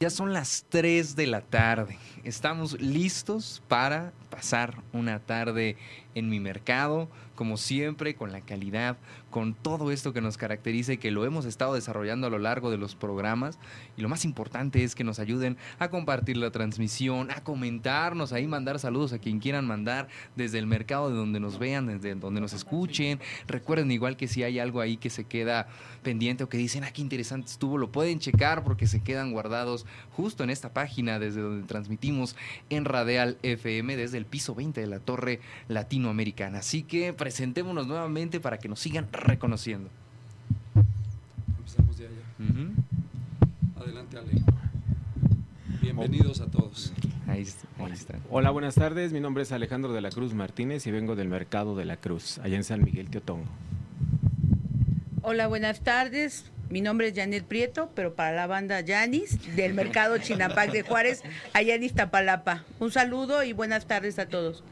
Ya son las 3 de la tarde. Estamos listos para pasar una tarde en mi mercado, como siempre, con la calidad, con todo esto que nos caracteriza y que lo hemos estado desarrollando a lo largo de los programas. Y lo más importante es que nos ayuden a compartir la transmisión, a comentarnos, ahí mandar saludos a quien quieran mandar desde el mercado, de donde nos vean, desde donde nos escuchen. Recuerden igual que si hay algo ahí que se queda pendiente o que dicen, ah, qué interesante estuvo, lo pueden checar porque se quedan guardados justo en esta página desde donde transmitimos en Radial FM desde el piso 20 de la Torre Latinoamericana. Así que presentémonos nuevamente para que nos sigan reconociendo. Empezamos de allá. Adelante, Ale. Bienvenidos a todos. Ahí, ahí está. Hola, buenas tardes. Mi nombre es Alejandro de la Cruz Martínez y vengo del Mercado de la Cruz, allá en San Miguel Teotongo. Hola, buenas tardes. Mi nombre es Janet Prieto, pero para la banda Yanis, del Mercado Chinapac de Juárez, allá en Iztapalapa. Un saludo y buenas tardes a todos.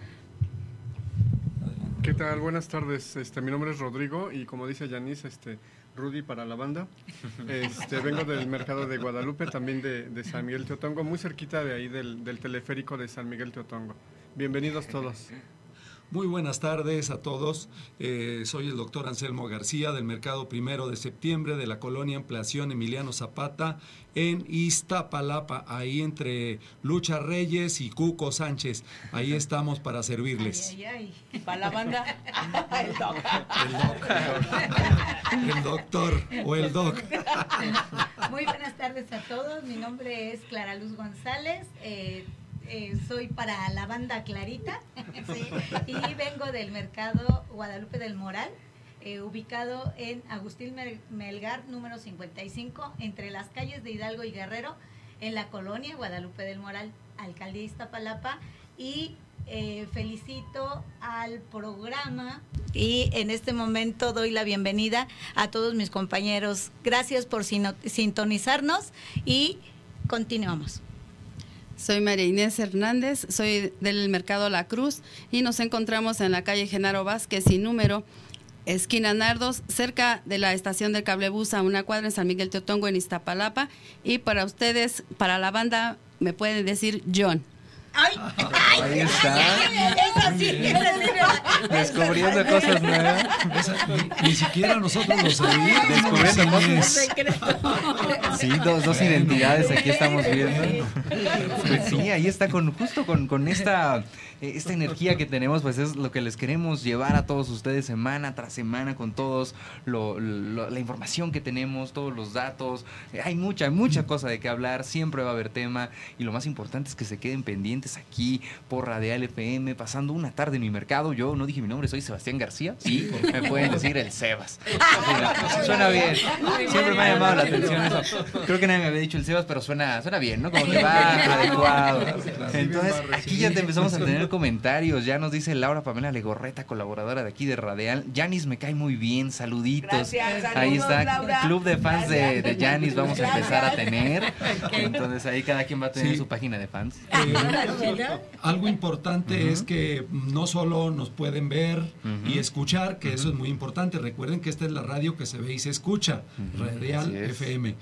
¿Qué tal? Buenas tardes. Este, mi nombre es Rodrigo y como dice Yanis, este, Rudy para la banda. Este, vengo del mercado de Guadalupe, también de, San Miguel Teotongo, muy cerquita de ahí del, del teleférico de San Miguel Teotongo. Bienvenidos todos. Muy buenas tardes a todos. Eh, soy el doctor Anselmo García del Mercado Primero de Septiembre de la colonia Ampliación Emiliano Zapata en Iztapalapa, ahí entre Lucha Reyes y Cuco Sánchez. Ahí estamos para servirles. Ay, ay, ay. Para la banda, el doc. El, doc- el doctor o el doc. Muy buenas tardes a todos. Mi nombre es Clara Luz González. eh, eh, soy para la banda Clarita y vengo del mercado Guadalupe del Moral, eh, ubicado en Agustín Mel- Melgar, número 55, entre las calles de Hidalgo y Guerrero, en la colonia Guadalupe del Moral, alcaldía Iztapalapa. Y eh, felicito al programa y en este momento doy la bienvenida a todos mis compañeros. Gracias por sintonizarnos y continuamos. Soy María Inés Hernández, soy del Mercado La Cruz y nos encontramos en la calle Genaro Vázquez sin número, esquina Nardos, cerca de la estación del cablebús a una cuadra en San Miguel Teotongo en Iztapalapa. Y para ustedes, para la banda, me pueden decir John. ¡Ay! ay, Ahí está. Sí, sí. Descubriendo cosas nuevas. Ni, ni siquiera nosotros lo sabíamos. Descubriendo ¿quién cosas. Sí, dos, dos identidades aquí estamos viendo. Pues sí, ahí está con justo con, con esta, eh, esta energía que tenemos, pues es lo que les queremos llevar a todos ustedes semana tras semana con todos lo- lo- la información que tenemos, todos los datos. Eh, Hay mucha, mucha cosa de qué hablar, siempre va a haber tema y lo más importante es que se queden pendientes aquí por Radial FM, pasando una tarde en mi mercado. Yo no dije mi nombre, soy Sebastián García. Sí, me pueden decir el Sebas. Suena bien. Siempre me ha llamado la atención eso. Creo que nadie me había dicho el Sebas, pero suena, suena bien, ¿no? Como que va adecuado. Entonces, aquí ya te empezamos a tener comentarios. Ya nos dice Laura Pamela Legorreta, colaboradora de aquí de Radial. Yanis me cae muy bien, saluditos. Gracias, Ahí está, Laura. club de fans de, Gracias. de Yanis vamos a empezar a tener. Entonces ahí cada quien va a tener Sí. su página de fans. Eh, Algo importante es que no solo nos pueden ver y escuchar, que eso es muy importante. Recuerden que esta es la radio que se ve y se escucha, Radial FM.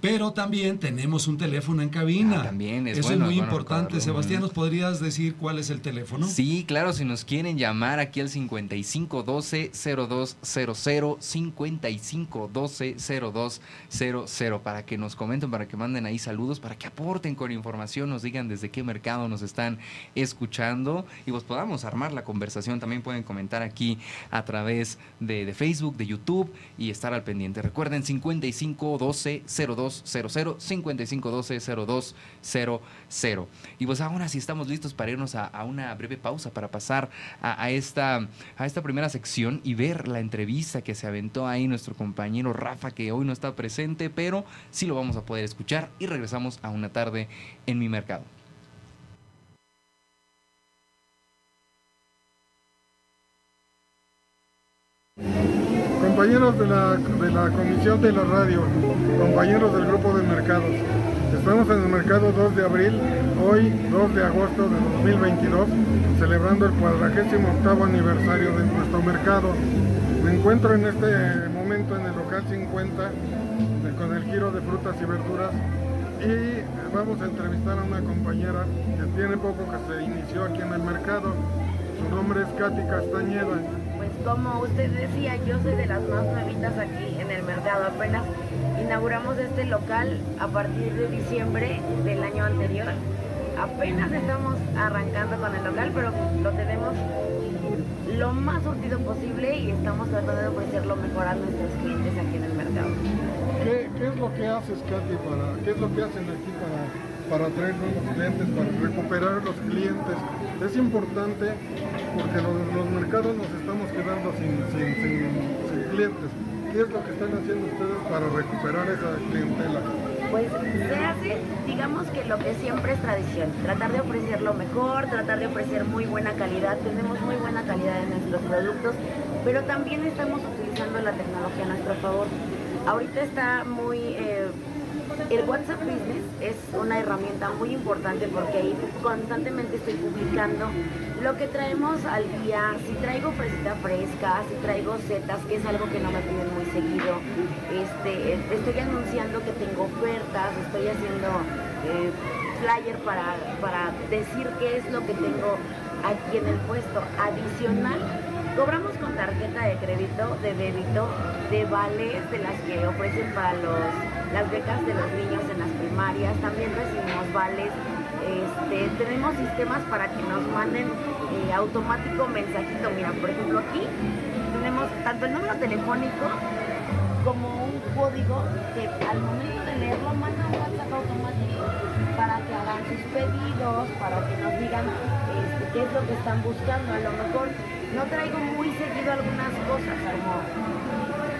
Pero también tenemos un teléfono en cabina. Ah, también es Eso bueno, es muy es bueno importante. recordarlo. Sebastián, ¿nos podrías decir cuál es el teléfono? Sí, claro, si nos quieren llamar aquí al 5512-0200, 5512-0200, para que nos comenten, para que manden ahí saludos, para que aporten con información, nos digan desde qué mercado nos están escuchando y pues podamos armar la conversación. También pueden comentar aquí a través de, de Facebook, de YouTube y estar al pendiente. Recuerden 5512-0200, 5512-0200. Y pues ahora sí estamos listos para irnos a, a una breve pausa, para pasar a, a esta, a esta primera sección y ver la entrevista que se aventó ahí nuestro compañero Rafa, que hoy no está presente, pero sí lo vamos a poder escuchar y regresamos a una tarde en mi mercado. Compañeros de la, de la Comisión de la Radio, compañeros del Grupo de Mercados, estamos en el mercado 2 de abril, hoy 2 de agosto de 2022, celebrando el 48 aniversario de nuestro mercado. Me encuentro en este momento en el local 50 de- con el giro de frutas y verduras y vamos a entrevistar a una compañera que tiene poco que se inició aquí en el mercado. Su nombre es Katy Castañeda. Como usted decía, yo soy de las más nuevitas aquí en el mercado. Apenas inauguramos este local a partir de diciembre del año anterior. Apenas estamos arrancando con el local, pero lo tenemos lo más surtido posible y estamos tratando de ofrecer lo mejor a nuestros clientes aquí en el mercado. ¿Qué, qué es lo que haces, Katy, para, qué es lo que hacen aquí para, para atraer nuevos clientes, para recuperar los clientes? Es importante porque los, los mercados nos estamos quedando sin, sin- clientes. ¿Qué es lo que están haciendo ustedes para recuperar esa clientela? Pues se hace, digamos que lo que siempre es tradición, tratar de ofrecer lo mejor, tratar de ofrecer muy buena calidad, tenemos muy buena calidad en nuestros productos, pero también estamos utilizando la tecnología a nuestro favor. Ahorita está muy... eh, el WhatsApp Business es una herramienta muy importante porque ahí constantemente estoy publicando lo que traemos al día, si traigo fresita fresca, si traigo setas, que es algo que no me piden muy seguido, este, estoy anunciando que tengo ofertas, estoy haciendo eh, flyer para, para decir qué es lo que tengo aquí en el puesto. Adicional, cobramos con tarjeta de crédito, de débito, de vales, de las que ofrecen para los, las becas de los niños en las primarias, también recibimos vales. Este, tenemos sistemas para que nos manden eh, automático mensajito. Mira, por ejemplo, aquí tenemos tanto el número telefónico como un código que al momento de leerlo manda un WhatsApp automático para que hagan sus pedidos, para que nos digan este, qué es lo que están buscando. A lo mejor no traigo muy seguido algunas cosas como,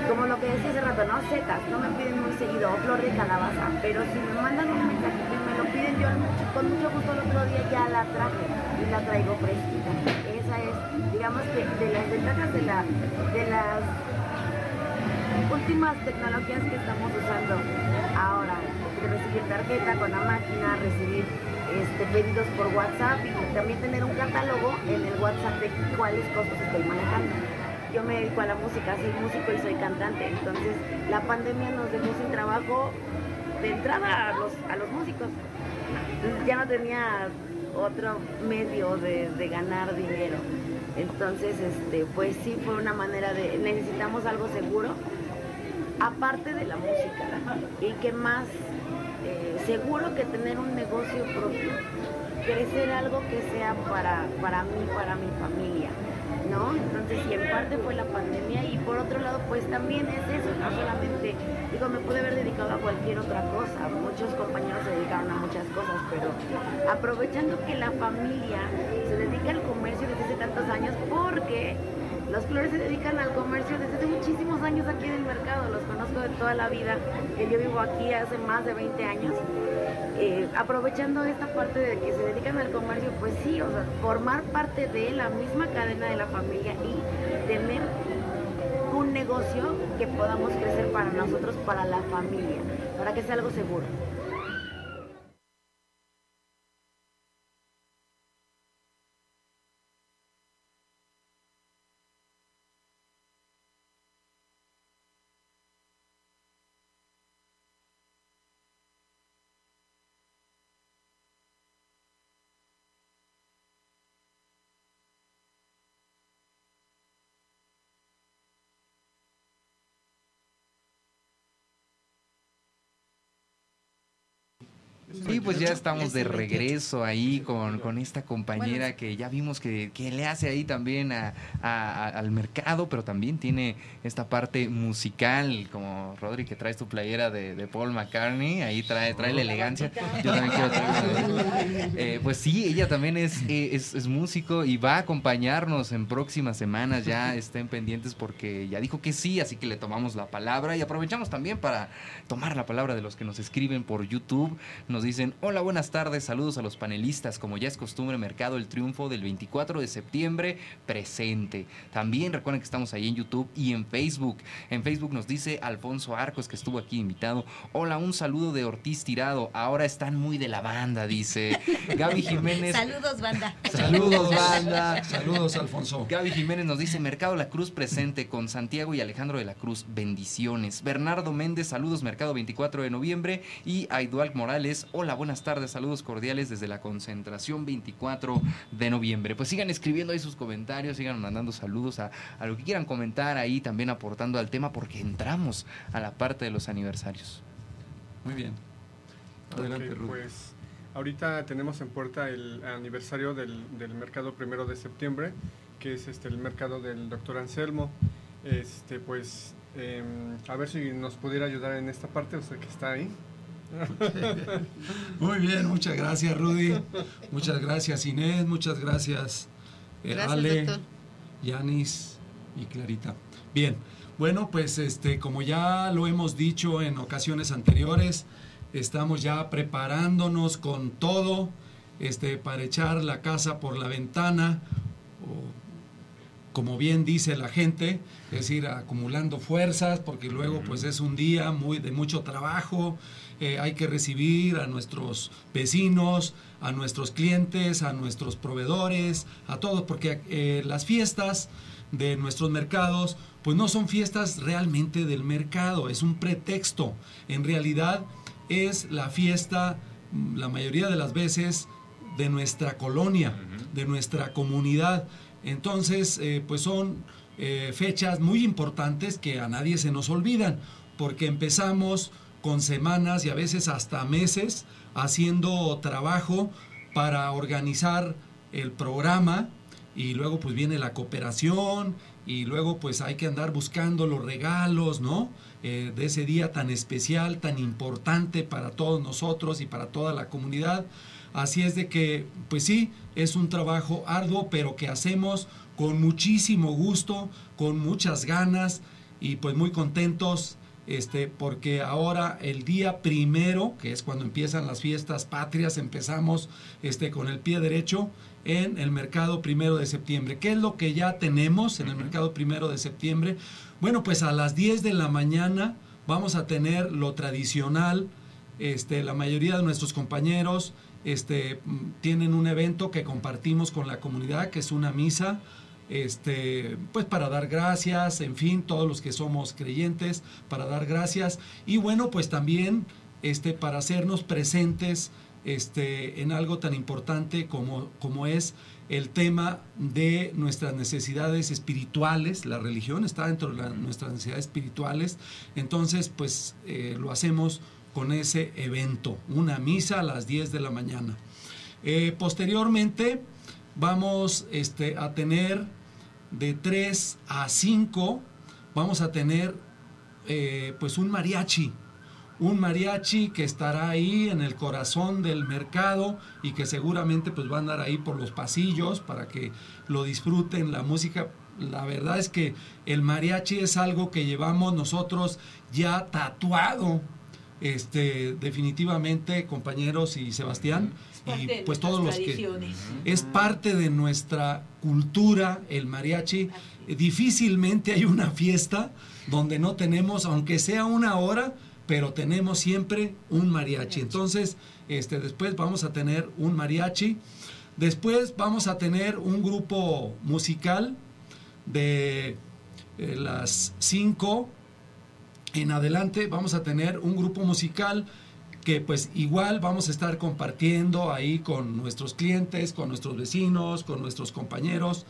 como lo que decía hace rato, ¿no? Setas, no me piden muy seguido, o flor de calabaza, pero si me mandan un mensajito y me lo piden, yo con mucho gusto el otro día ya la traje y la traigo fresquita. Esa es, digamos que de las ventajas de, la, de las últimas tecnologías que estamos usando ahora, de recibir tarjeta con la máquina, recibir este, pedidos por WhatsApp y también tener un catálogo en el WhatsApp de cuáles cosas estoy manejando. Yo me dedico a la música, soy músico y soy cantante, entonces la pandemia nos dejó sin trabajo de entrada a los, a los músicos. Ya no tenía otro medio de, de ganar dinero. Entonces, este, pues sí fue una manera de, necesitamos algo seguro, aparte de la música. Y que más eh, seguro que tener un negocio propio, crecer algo que sea para, para mí, para mi familia. Entonces, sí, en parte fue la pandemia y por otro lado, pues también es eso, no solamente, digo, me pude haber dedicado a cualquier otra cosa, muchos compañeros se dedicaron a muchas cosas, pero aprovechando que la familia se dedica al comercio desde hace tantos años, porque los flores se dedican al comercio desde hace muchísimos años aquí en el mercado, los conozco de toda la vida, que yo vivo aquí hace más de 20 años. Eh, aprovechando esta parte de que se dedican al comercio, pues sí, o sea, formar parte de la misma cadena de la familia y tener un negocio que podamos crecer para nosotros, para la familia, para que sea algo seguro. Sí, pues ya estamos de regreso ahí con, con esta compañera Bueno. que ya vimos que, que le hace ahí también a, a- a- al mercado, pero también tiene esta parte musical, como Rodri que traes tu playera de, de Paul McCartney, ahí trae, trae la elegancia. Yo también quiero traer. Eh, pues sí, ella también es, eh, es, es músico y va a acompañarnos en próximas semanas, ya estén pendientes porque ya dijo que sí, así que le tomamos la palabra y aprovechamos también para tomar la palabra de los que nos escriben por YouTube. Nos dicen, hola, buenas tardes, saludos a los panelistas, como ya es costumbre, Mercado El Triunfo del 24 de septiembre presente. También recuerden que estamos ahí en YouTube y en Facebook. En Facebook nos dice Alfonso Arcos, que estuvo aquí invitado, hola, un saludo de Ortiz Tirado, ahora están muy de la banda, dice Gaby Jiménez. Saludos, banda. Saludos, banda. Saludos, Alfonso. Gaby Jiménez nos dice Mercado La Cruz presente con Santiago y Alejandro de la Cruz. Bendiciones. Bernardo Méndez, saludos Mercado 24 de noviembre. Y Aidual Morales, hola, buenas tardes, saludos cordiales desde la concentración 24 de noviembre. Pues sigan escribiendo ahí sus comentarios, sigan mandando saludos a, a lo que quieran comentar ahí, también aportando al tema porque entramos a la parte de los aniversarios. Muy bien. Adelante, Ok, Rudy. pues ahorita tenemos en puerta el aniversario del, del mercado primero de septiembre, que es este el mercado del doctor Anselmo. Este, pues em, a ver si nos pudiera ayudar en esta parte, usted que está ahí. Muy bien, muchas gracias, Rudy. Muchas gracias, Inés. Muchas gracias, eh, Gracias, Ale. Yanis y Clarita. Bien, bueno, pues este, como ya lo hemos dicho en ocasiones anteriores, estamos ya preparándonos con todo este, para echar la casa por la ventana, o como bien dice la gente, es decir, acumulando fuerzas, porque luego pues es un día muy de mucho trabajo, eh, hay que recibir a nuestros vecinos, a nuestros clientes, a nuestros proveedores, a todos, porque eh, las fiestas de nuestros mercados, pues no son fiestas realmente del mercado, es un pretexto. En realidad es la fiesta, mm, la mayoría de las veces, de nuestra colonia, de nuestra comunidad. Entonces, eh, pues son eh, fechas muy importantes que a nadie se nos olvidan, porque empezamos con semanas y a veces hasta meses haciendo trabajo para organizar el programa y luego pues viene la cooperación y luego pues hay que andar buscando los regalos, ¿no? Eh, de ese día tan especial, tan importante para todos nosotros y para toda la comunidad. Así es de que, pues sí, es un trabajo arduo, pero que hacemos con muchísimo gusto, con muchas ganas y pues muy contentos, este, porque ahora el día primero, que es cuando empiezan las fiestas patrias, empezamos este, con el pie derecho en el mercado primero de septiembre. ¿Qué es lo que ya tenemos en el mercado primero de septiembre? Bueno, pues a las 10 de la mañana vamos a tener lo tradicional, este, la mayoría de nuestros compañeros este, mm, tienen un evento que compartimos con la comunidad, que es una misa, este, pues para dar gracias, en fin, todos los que somos creyentes, para dar gracias. Y bueno, pues también este, para hacernos presentes este, en algo tan importante como, como es el tema de nuestras necesidades espirituales. La religión está dentro de nuestras necesidades espirituales. Entonces, pues eh, lo hacemos con ese evento, una misa a las 10 de la mañana. Eh, posteriormente vamos este, a tener de 3 a 5, vamos a tener eh, pues un mariachi, un mariachi que estará ahí en el corazón del mercado y que seguramente pues va a andar ahí por los pasillos para que lo disfruten la música. La verdad es que el mariachi es algo que llevamos nosotros ya tatuado, este, definitivamente, compañeros y Sebastián, y pues todos los que es parte de nuestra cultura el mariachi. Difícilmente hay una fiesta donde no tenemos, aunque sea una hora, pero tenemos siempre un mariachi. Entonces, este, después vamos a tener un mariachi. Después vamos a tener un grupo musical de eh, las 5 en adelante. Vamos a tener un grupo musical pues igual vamos a estar compartiendo ahí con nuestros clientes, con nuestros vecinos, con nuestros compañeros.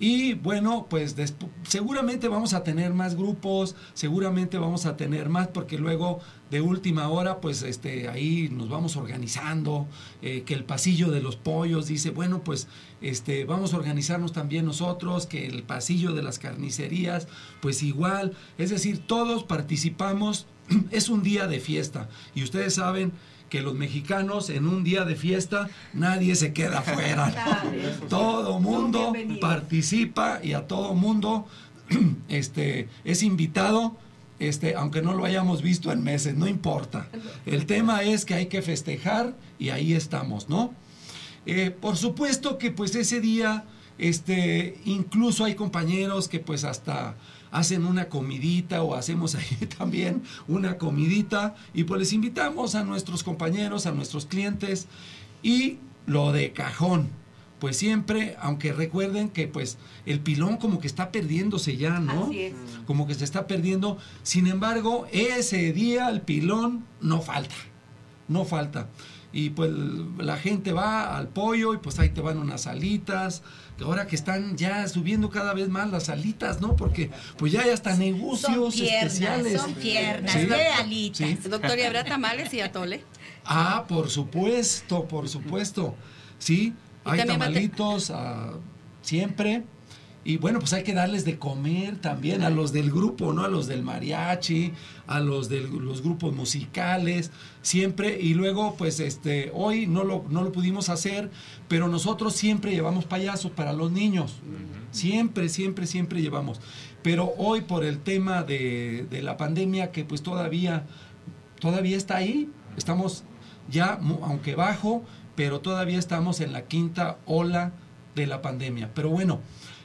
Y bueno, pues seguramente vamos a tener más grupos, seguramente vamos a tener más, porque luego de última hora, pues este, ahí nos vamos organizando, eh, que el pasillo de los pollos dice, bueno, pues este, vamos a organizarnos también nosotros, que el pasillo de las carnicerías, pues igual, es decir, todos participamos, es un día de fiesta, y ustedes saben que los mexicanos en un día de fiesta nadie se queda afuera. ¿no? Todo mundo participa y a todo mundo este, es invitado, este, aunque no lo hayamos visto en meses, no importa. El tema es que hay que festejar y ahí estamos, ¿no? Eh, por supuesto que pues ese día, este, incluso hay compañeros que pues hasta hacen una comidita o hacemos ahí también una comidita y pues les invitamos a nuestros compañeros, a nuestros clientes y lo de cajón. Pues siempre, aunque recuerden que pues el pilón como que está perdiéndose ya, ¿no? Así es. Como que se está perdiendo. Sin embargo, ese día el pilón no falta. No falta. Y pues la gente va al pollo y pues ahí te van unas alitas. que Ahora que están ya subiendo cada vez más las alitas, ¿no? Porque pues ya hay hasta negocios Son piernas, especiales. son piernas, Sí. de alitas. Sí. Doctor, ¿y habrá tamales y atole? Ah, por supuesto, por supuesto. Sí, hay tamalitos ah, siempre. Y bueno, pues hay que darles de comer también a los del grupo, ¿no? A los del mariachi, a los de los grupos musicales, siempre. Y luego, pues este, hoy no lo, no lo pudimos hacer, pero nosotros siempre llevamos payasos para los niños. Siempre, siempre, siempre llevamos. Pero hoy por el tema de, de la pandemia, que pues todavía, todavía está ahí, estamos ya, aunque bajo, pero todavía estamos en la quinta ola de la pandemia. Pero bueno,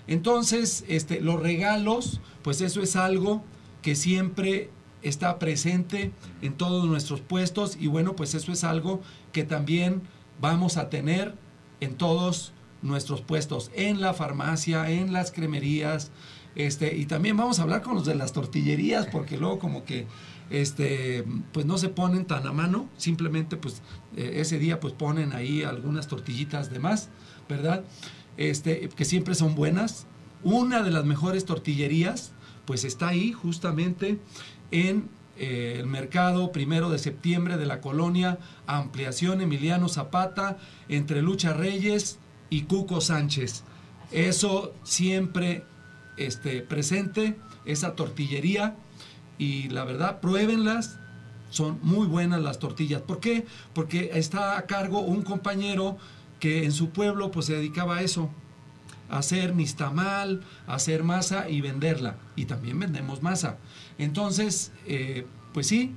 entonces, este, los regalos, pues eso es algo que siempre está presente en todos nuestros puestos y bueno, pues eso es algo que también vamos a tener en todos nuestros puestos, en la farmacia, en las cremerías, este, y también vamos a hablar con los de las tortillerías, porque luego como que este, pues no se ponen tan a mano, simplemente pues eh, ese día pues ponen ahí algunas tortillitas de más, ¿verdad? Este, que siempre son buenas. Una de las mejores tortillerías, pues está ahí justamente en eh, el mercado primero de septiembre de la colonia Ampliación Emiliano Zapata, entre Lucha Reyes y Cuco Sánchez. Eso siempre este, presente, esa tortillería, y la verdad, pruébenlas, son muy buenas las tortillas. ¿Por qué? Porque está a cargo un compañero que en su pueblo pues se dedicaba a eso, a hacer nistamal, a hacer masa y venderla. Y también vendemos masa. Entonces, eh, pues sí,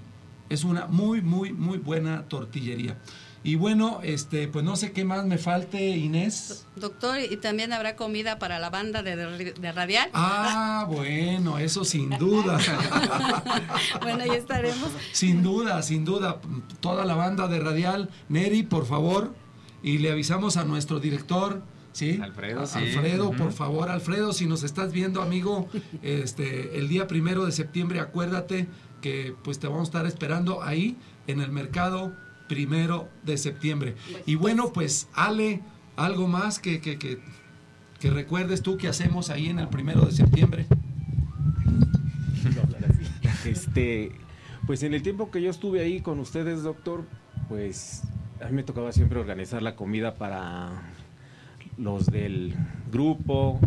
es una muy, muy, muy buena tortillería. Y bueno, este, pues no sé qué más me falte, Inés. Doctor, ¿y también habrá comida para la banda de, de- de Radial? Ah, bueno, eso sin duda. bueno, ahí estaremos. Sin duda, sin duda. Toda la banda de Radial. Neri, por favor. Y le avisamos a nuestro director. ¿Sí? Alfredo, A- sí. Alfredo, por favor, Alfredo, si nos estás viendo, amigo, este, el día primero de septiembre, acuérdate que pues te vamos a estar esperando ahí en el mercado primero de septiembre. Y bueno, pues Ale, algo más que, que, que, que recuerdes tú que hacemos ahí en el primero de septiembre. Este, pues en el tiempo que yo estuve ahí con ustedes, doctor, pues a mí me tocaba siempre organizar la comida para los del grupo.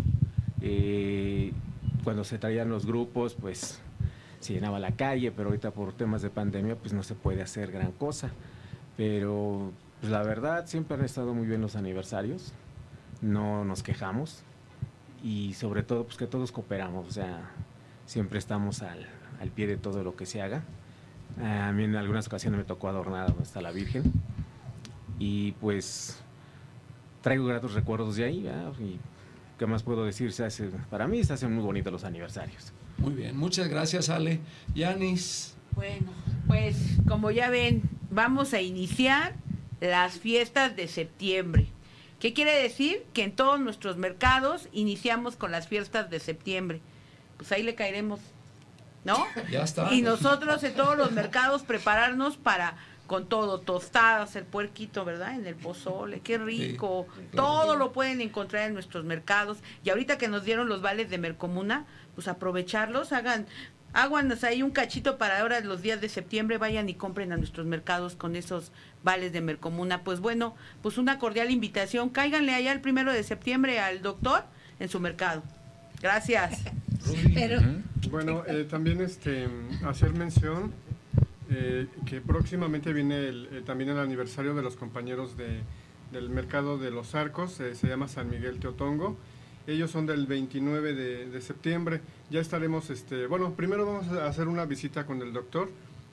eh, cuando se traían los grupos, pues se llenaba la calle, pero ahorita por temas de pandemia, pues no se puede hacer gran cosa. Pero pues, la verdad, siempre han estado muy bien los aniversarios, no nos quejamos y sobre todo, pues que todos cooperamos, o sea, siempre estamos al, al pie de todo lo que se haga. A mí en algunas ocasiones me tocó adornar hasta la Virgen y pues traigo gratos recuerdos de ahí, ¿verdad? y qué más puedo decir, se hace, para mí se hacen muy bonitos los aniversarios. Muy bien, muchas gracias Ale. Yanis. Bueno, pues como ya ven, vamos a iniciar las fiestas de septiembre. ¿Qué quiere decir? Que en todos nuestros mercados iniciamos con las fiestas de septiembre. Pues ahí le caeremos, ¿no? Ya está. Y nosotros en todos los mercados prepararnos para con todo, tostadas, el puerquito, ¿verdad? En el pozole, qué rico. Todo lo pueden encontrar en nuestros mercados. Y ahorita que nos dieron los vales de Mercomuna, pues aprovecharlos, hagan Háganos ahí un cachito para ahora los días de septiembre, vayan y compren a nuestros mercados con esos vales de Mercomuna. Pues bueno, pues una cordial invitación. Cáiganle allá el primero de septiembre al doctor en su mercado. Gracias. Pero... Bueno, eh, también este, hacer mención eh, que próximamente viene eh, también el aniversario de los compañeros de, del mercado de los arcos, se llama San Miguel Teotongo. Ellos son del 29 de, septiembre. Ya estaremos, este, bueno, primero vamos a hacer una visita con el doctor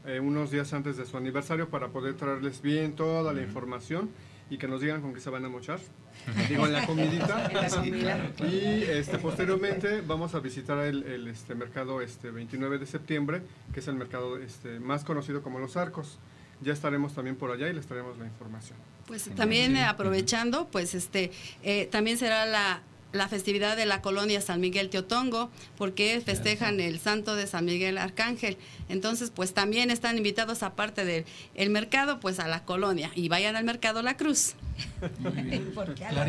eh, unos días antes de su aniversario para poder traerles bien toda la información y que nos digan con qué se van a mochar. Digo, en la comidita. y este, posteriormente vamos a visitar el, este, mercado este, 29 de septiembre, que es el mercado este, más conocido como Los Arcos. Ya estaremos también por allá y les traeremos la información. Pues también aprovechando, pues este, eh, también será la la festividad de la colonia San Miguel Teotongo, porque festejan el santo de San Miguel Arcángel. Entonces, pues también están invitados, aparte del el mercado, pues a la colonia. Y vayan al mercado La Cruz. ¿Y por qué a la,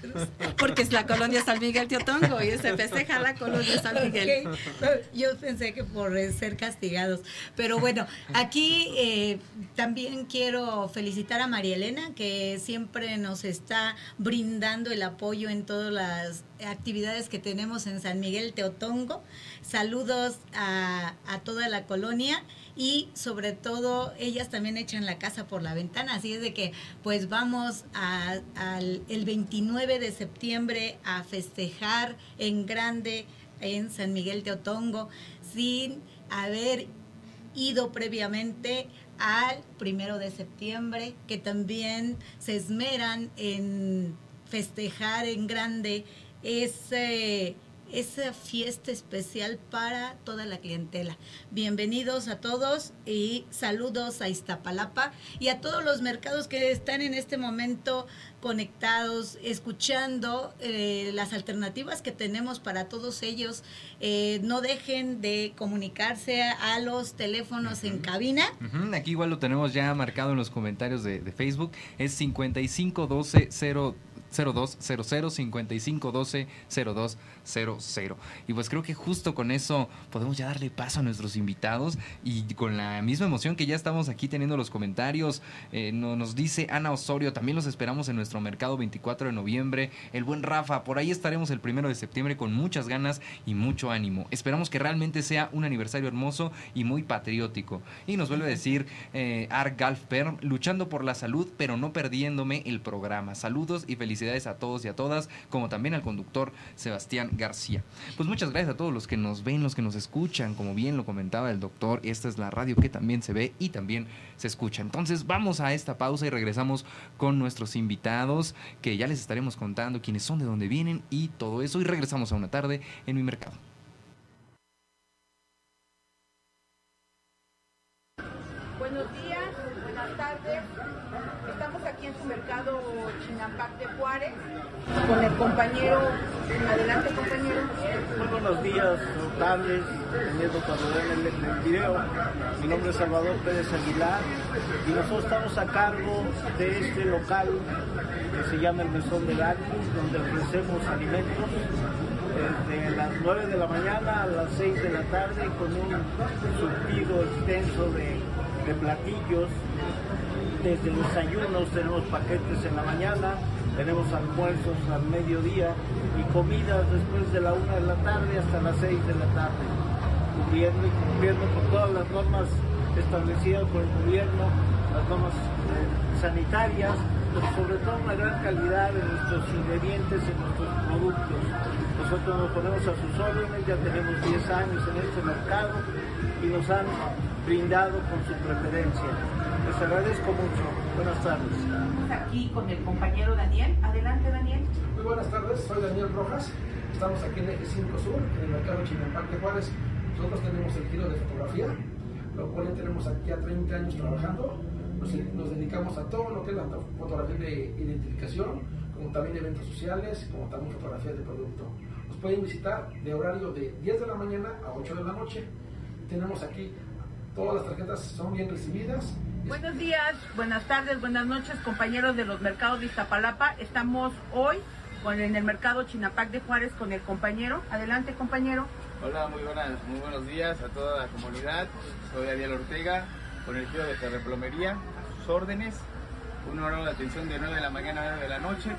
Cruz? Porque es la colonia San Miguel Teotongo y se festeja la colonia San Miguel. Yo pensé que por ser castigados. Pero bueno, aquí eh, también quiero felicitar a María Elena, que siempre nos está brindando el apoyo en todas las actividades que tenemos en San Miguel Teotongo. Saludos a, toda la colonia y sobre todo ellas también echan la casa por la ventana, así es de que pues vamos al el 29 de septiembre a festejar en grande en San Miguel de Otongo sin haber ido previamente al primero de septiembre, que también se esmeran en festejar en grande ese esa fiesta especial para toda la clientela. Bienvenidos a todos y saludos a Iztapalapa y a todos los mercados que están en este momento conectados, escuchando eh, las alternativas que tenemos para todos ellos. Eh, no dejen de comunicarse a los teléfonos en cabina. Aquí igual lo tenemos ya marcado en los comentarios de, de Facebook. Es 5512 0 0200 5512 0200. Y pues creo que justo con eso podemos ya darle paso a nuestros invitados y con la misma emoción que ya estamos aquí teniendo los comentarios, eh, nos dice Ana Osorio, también los esperamos en nuestro mercado 24 de noviembre. El buen Rafa, por ahí estaremos el primero de septiembre con muchas ganas y mucho ánimo. Esperamos que realmente sea un aniversario hermoso y muy patriótico. Y nos vuelve a decir eh, Art luchando por la salud, pero no perdiéndome el programa. Saludos y felicidades a todos y a todas, como también al conductor Sebastián García. Pues muchas gracias a todos los que nos ven, los que nos escuchan, como bien lo comentaba el doctor, esta es la radio que también se ve y también se escucha. Entonces vamos a esta pausa y regresamos con nuestros invitados, que ya les estaremos contando quiénes son, de dónde vienen y todo eso, y regresamos a una tarde en mi mercado. Buenos días, buenas tardes. Estamos aquí en su mercado Chinampac de Juárez con el compañero. Adelante, compañero. Muy buenos días, tardes, teniendo cuando ven el, video. Mi nombre es Salvador Pérez Aguilar y nosotros estamos a cargo de este local que se llama el Mesón de Gatos, donde ofrecemos alimentos desde las 9 de la mañana a las 6 de la tarde con un surtido extenso de platillos desde desayunos, tenemos paquetes en la mañana, tenemos almuerzos al mediodía y comidas después de la una de la tarde hasta las seis de la tarde, cubriendo y cumpliendo con todas las normas establecidas por el gobierno, las normas eh, sanitarias, pero sobre todo una gran calidad de nuestros ingredientes y nuestros productos. Nosotros nos ponemos a sus órdenes, ya tenemos 10 años en este mercado y nos han brindado con su preferencia. Les agradezco mucho. Buenas tardes. Aquí con el compañero Daniel. Adelante, Daniel. Muy buenas tardes, soy Daniel Rojas. Estamos aquí en Eje 5 Sur, en el mercado Chinampac de Juárez. Nosotros tenemos el giro de fotografía, lo cual ya tenemos aquí a 30 años trabajando. Nos, nos, dedicamos a todo lo que es la fotografía de identificación, como también eventos sociales, como también fotografía de producto. Nos pueden visitar de horario de 10 de la mañana a 8 de la noche. Tenemos aquí Todas las tarjetas son bien recibidas. Buenos días, buenas tardes, buenas noches, compañeros de los mercados de Iztapalapa. Estamos hoy en el mercado Chinapac de Juárez con el compañero. Adelante, compañero. Hola, muy, buenas, muy buenos días a toda la comunidad. Soy Ariel Ortega, con el giro de Terreplomería, a sus órdenes. Un horario de atención de 9 de la mañana a 9 de la noche,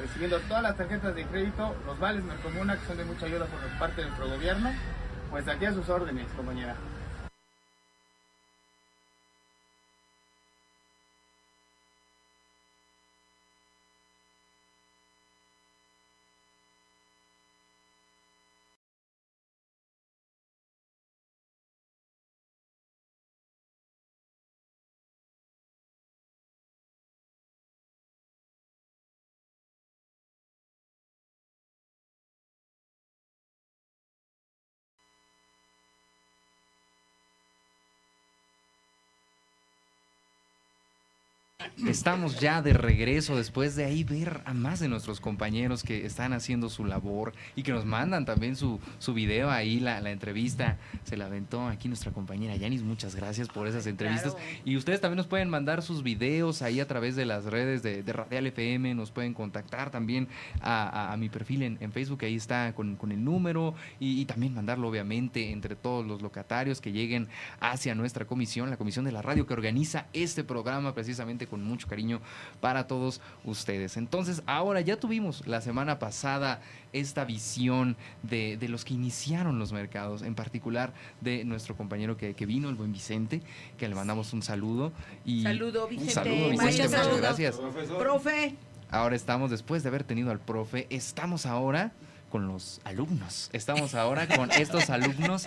recibiendo todas las tarjetas de crédito, los vales Mercomuna, que son de mucha ayuda por parte de nuestro gobierno. Pues aquí a sus órdenes, compañera. Estamos ya de regreso después de ahí ver a más de nuestros compañeros que están haciendo su labor y que nos mandan también su, su video ahí, la, la entrevista. Se la aventó aquí nuestra compañera Yanis. Muchas gracias por esas entrevistas. Claro. Y ustedes también nos pueden mandar sus videos ahí a través de las redes de, de Radial FM. Nos pueden contactar también a, a- a mi perfil en, en Facebook. Ahí está con, con el número. Y, y también mandarlo, obviamente, entre todos los locatarios que lleguen hacia nuestra comisión, la comisión de la radio que organiza este programa precisamente con mucho cariño para todos ustedes. Entonces, ahora ya tuvimos la semana pasada esta visión de, de los que iniciaron los mercados, en particular de nuestro compañero que, que vino, el buen Vicente, que le mandamos un saludo. Y Saludo, Un Vicente. saludo, Vicente, muchas saludos. gracias. Profe. Ahora estamos, después de haber tenido al profe, estamos ahora con los alumnos. Estamos ahora con estos alumnos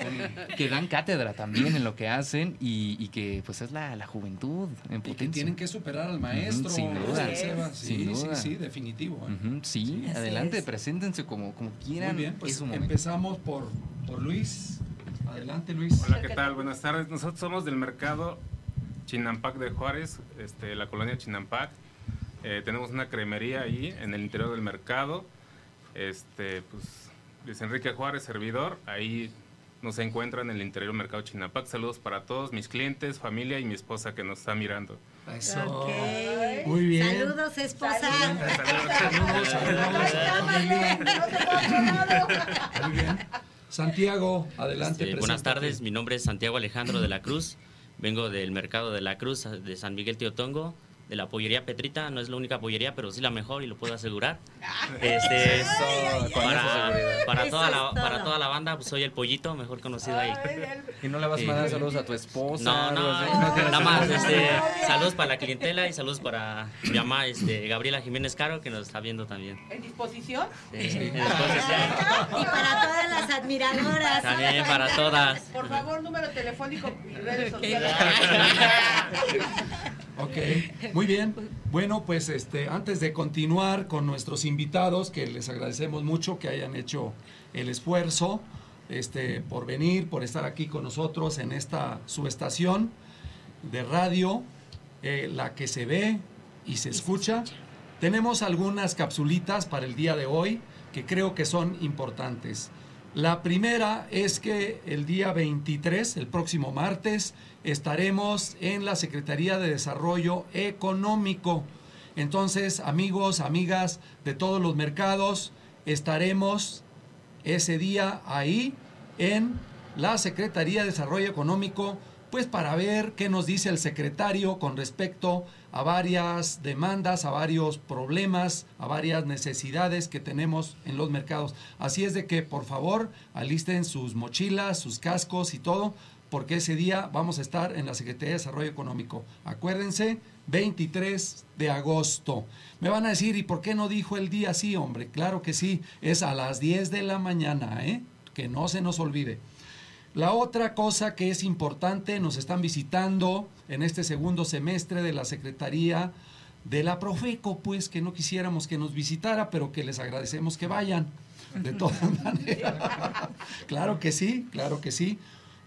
que dan cátedra también en lo que hacen y, y que pues es la, la juventud en Y que potencia. tienen que superar al maestro. Ujú, sin duda. Sebas. Sí, Sin sí, duda. sí, definitivo. ¿eh? Ujú, sí, Así adelante, es. preséntense como, como quieran. Muy bien, pues empezamos por, por Luis. Adelante, Luis. Hola, ¿qué tal? Buenas tardes. Nosotros somos del mercado Chinampac de Juárez, este, la colonia Chinampac. Eh, tenemos una cremería ahí en el interior del mercado. Este, pues, Luis Enrique Juárez, servidor. Ahí nos encuentran en el interior del mercado Chinampac. Saludos para todos, mis clientes, familia y mi esposa que nos está mirando. Eso. Muy bien. Saludos, esposa. Saludos, saludos. Muy bien. Santiago, adelante. Este, buenas tardes, mi nombre es Santiago Alejandro de la Cruz. Vengo del mercado de la Cruz de San Miguel Teotongo, de la pollería Petrita. No es la única pollería, pero sí la mejor y lo puedo asegurar. Este, Eso, para, toda la, para toda la banda, pues soy el pollito, mejor conocido ahí. Y no le vas a mandar saludos a tu esposa. No, no, nada más, saludos? este, saludos para la clientela y saludos para mi mamá, este, Gabriela Jiménez Caro, que nos está viendo también. ¿En disposición? Sí, después, Y para todas las admiradoras. También para todas. Por favor, número telefónico y redes sociales. Ok, muy bien. Bueno, pues este, antes de continuar con nuestros invitados, que les agradecemos mucho que hayan hecho el esfuerzo este, por venir, por estar aquí con nosotros en esta subestación de radio, eh, la que se ve y se escucha. Tenemos algunas capsulitas para el día de hoy que creo que son importantes. La primera es que el día 23, el próximo martes, estaremos en la Secretaría de Desarrollo Económico. Entonces, amigos, amigas de todos los mercados, estaremos ese día ahí en la Secretaría de Desarrollo Económico, pues para ver qué nos dice el secretario con respecto a varias demandas, a varios problemas, a varias necesidades que tenemos en los mercados. Así es de que, por favor, alisten sus mochilas, sus cascos y todo, porque ese día vamos a estar en la Secretaría de Desarrollo Económico. Acuérdense, 23 de agosto. Me van a decir, ¿y por qué no dijo el día así, hombre? Claro que sí, es a las 10 de la mañana, ¿eh? Que no se nos olvide. La otra cosa que es importante, nos están visitando en este segundo semestre de la Secretaría de la Profeco, pues que no quisiéramos que nos visitara, pero que les agradecemos que vayan. De todas maneras. claro que sí, claro que sí.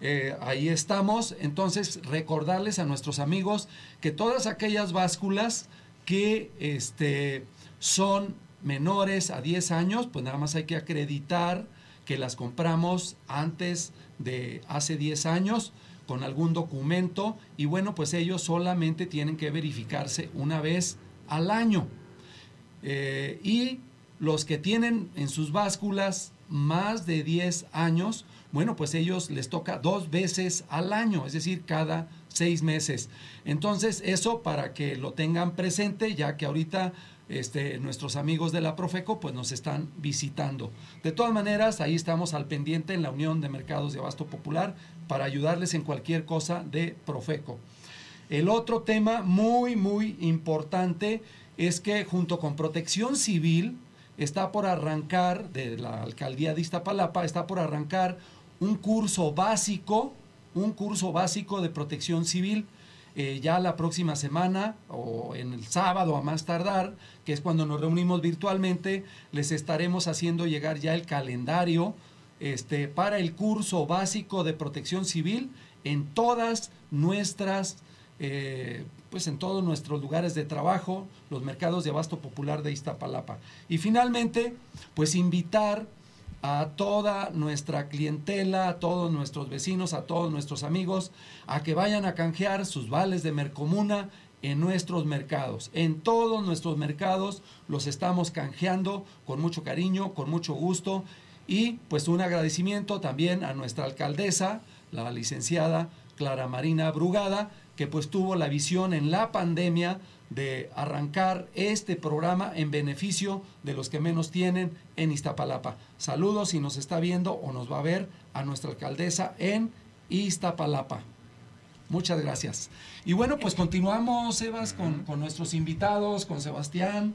Eh, ahí estamos. Entonces, recordarles a nuestros amigos que todas aquellas básculas que este, son menores a 10 años, pues nada más hay que acreditar que las compramos antes de hace 10 años con algún documento y bueno, pues ellos solamente tienen que verificarse una vez al año. Eh, y los que tienen en sus básculas más de 10 años, bueno, pues ellos les toca dos veces al año, es decir, cada seis meses. Entonces, eso para que lo tengan presente, ya que ahorita este, nuestros amigos de la Profeco pues nos están visitando. De todas maneras, ahí estamos al pendiente en la Unión de Mercados de Abasto Popular para ayudarles en cualquier cosa de Profeco. El otro tema muy, muy importante es que junto con Protección Civil está por arrancar, de la Alcaldía de Iztapalapa, está por arrancar un curso básico, un curso básico de protección civil. Eh, ya la próxima semana o en el sábado a más tardar, que es cuando nos reunimos virtualmente, les estaremos haciendo llegar ya el calendario este, para el curso básico de protección civil en todas nuestras, eh, pues en todos nuestros lugares de trabajo, los mercados de abasto popular de Iztapalapa. Y finalmente, pues invitar a toda nuestra clientela, a todos nuestros vecinos, a todos nuestros amigos, a que vayan a canjear sus vales de Mercomuna en nuestros mercados. En todos nuestros mercados los estamos canjeando con mucho cariño, con mucho gusto y pues un agradecimiento también a nuestra alcaldesa, la licenciada Clara Marina Brugada, que pues tuvo la visión en la pandemia de arrancar este programa en beneficio de los que menos tienen en Iztapalapa. Saludos si nos está viendo o nos va a ver a nuestra alcaldesa en Iztapalapa. Muchas gracias. Y bueno, pues continuamos, Sebas, con, con nuestros invitados, con Sebastián,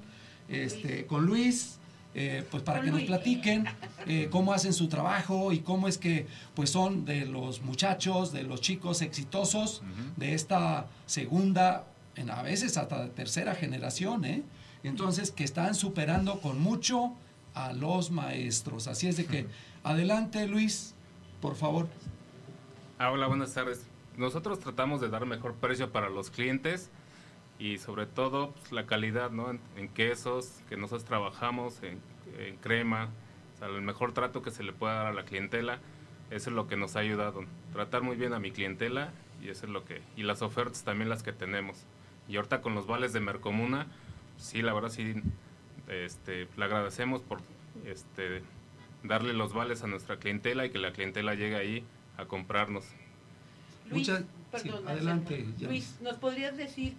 este, con Luis. Eh, pues para que nos platiquen eh, cómo hacen su trabajo y cómo es que pues son de los muchachos, de los chicos exitosos de esta segunda, en, a veces hasta tercera generación, ¿eh? Entonces que están superando con mucho a los maestros. Así es de que adelante Luis, por favor. Ah, hola, buenas tardes. Nosotros tratamos de dar mejor precio para los clientes y sobre todo pues, la calidad ¿no? en, en quesos que nosotros trabajamos, en, en crema, o sea, el mejor trato que se le pueda dar a la clientela. Eso es lo que nos ha ayudado. Tratar muy bien a mi clientela y eso es lo que... Y las ofertas también las que tenemos. Y ahorita con los vales de Mercomuna, sí, la verdad sí, este, le agradecemos por este, darle los vales a nuestra clientela y que la clientela llegue ahí a comprarnos. Luis, Muchas- perdón, sí, adelante. Luis, ¿nos podrías decir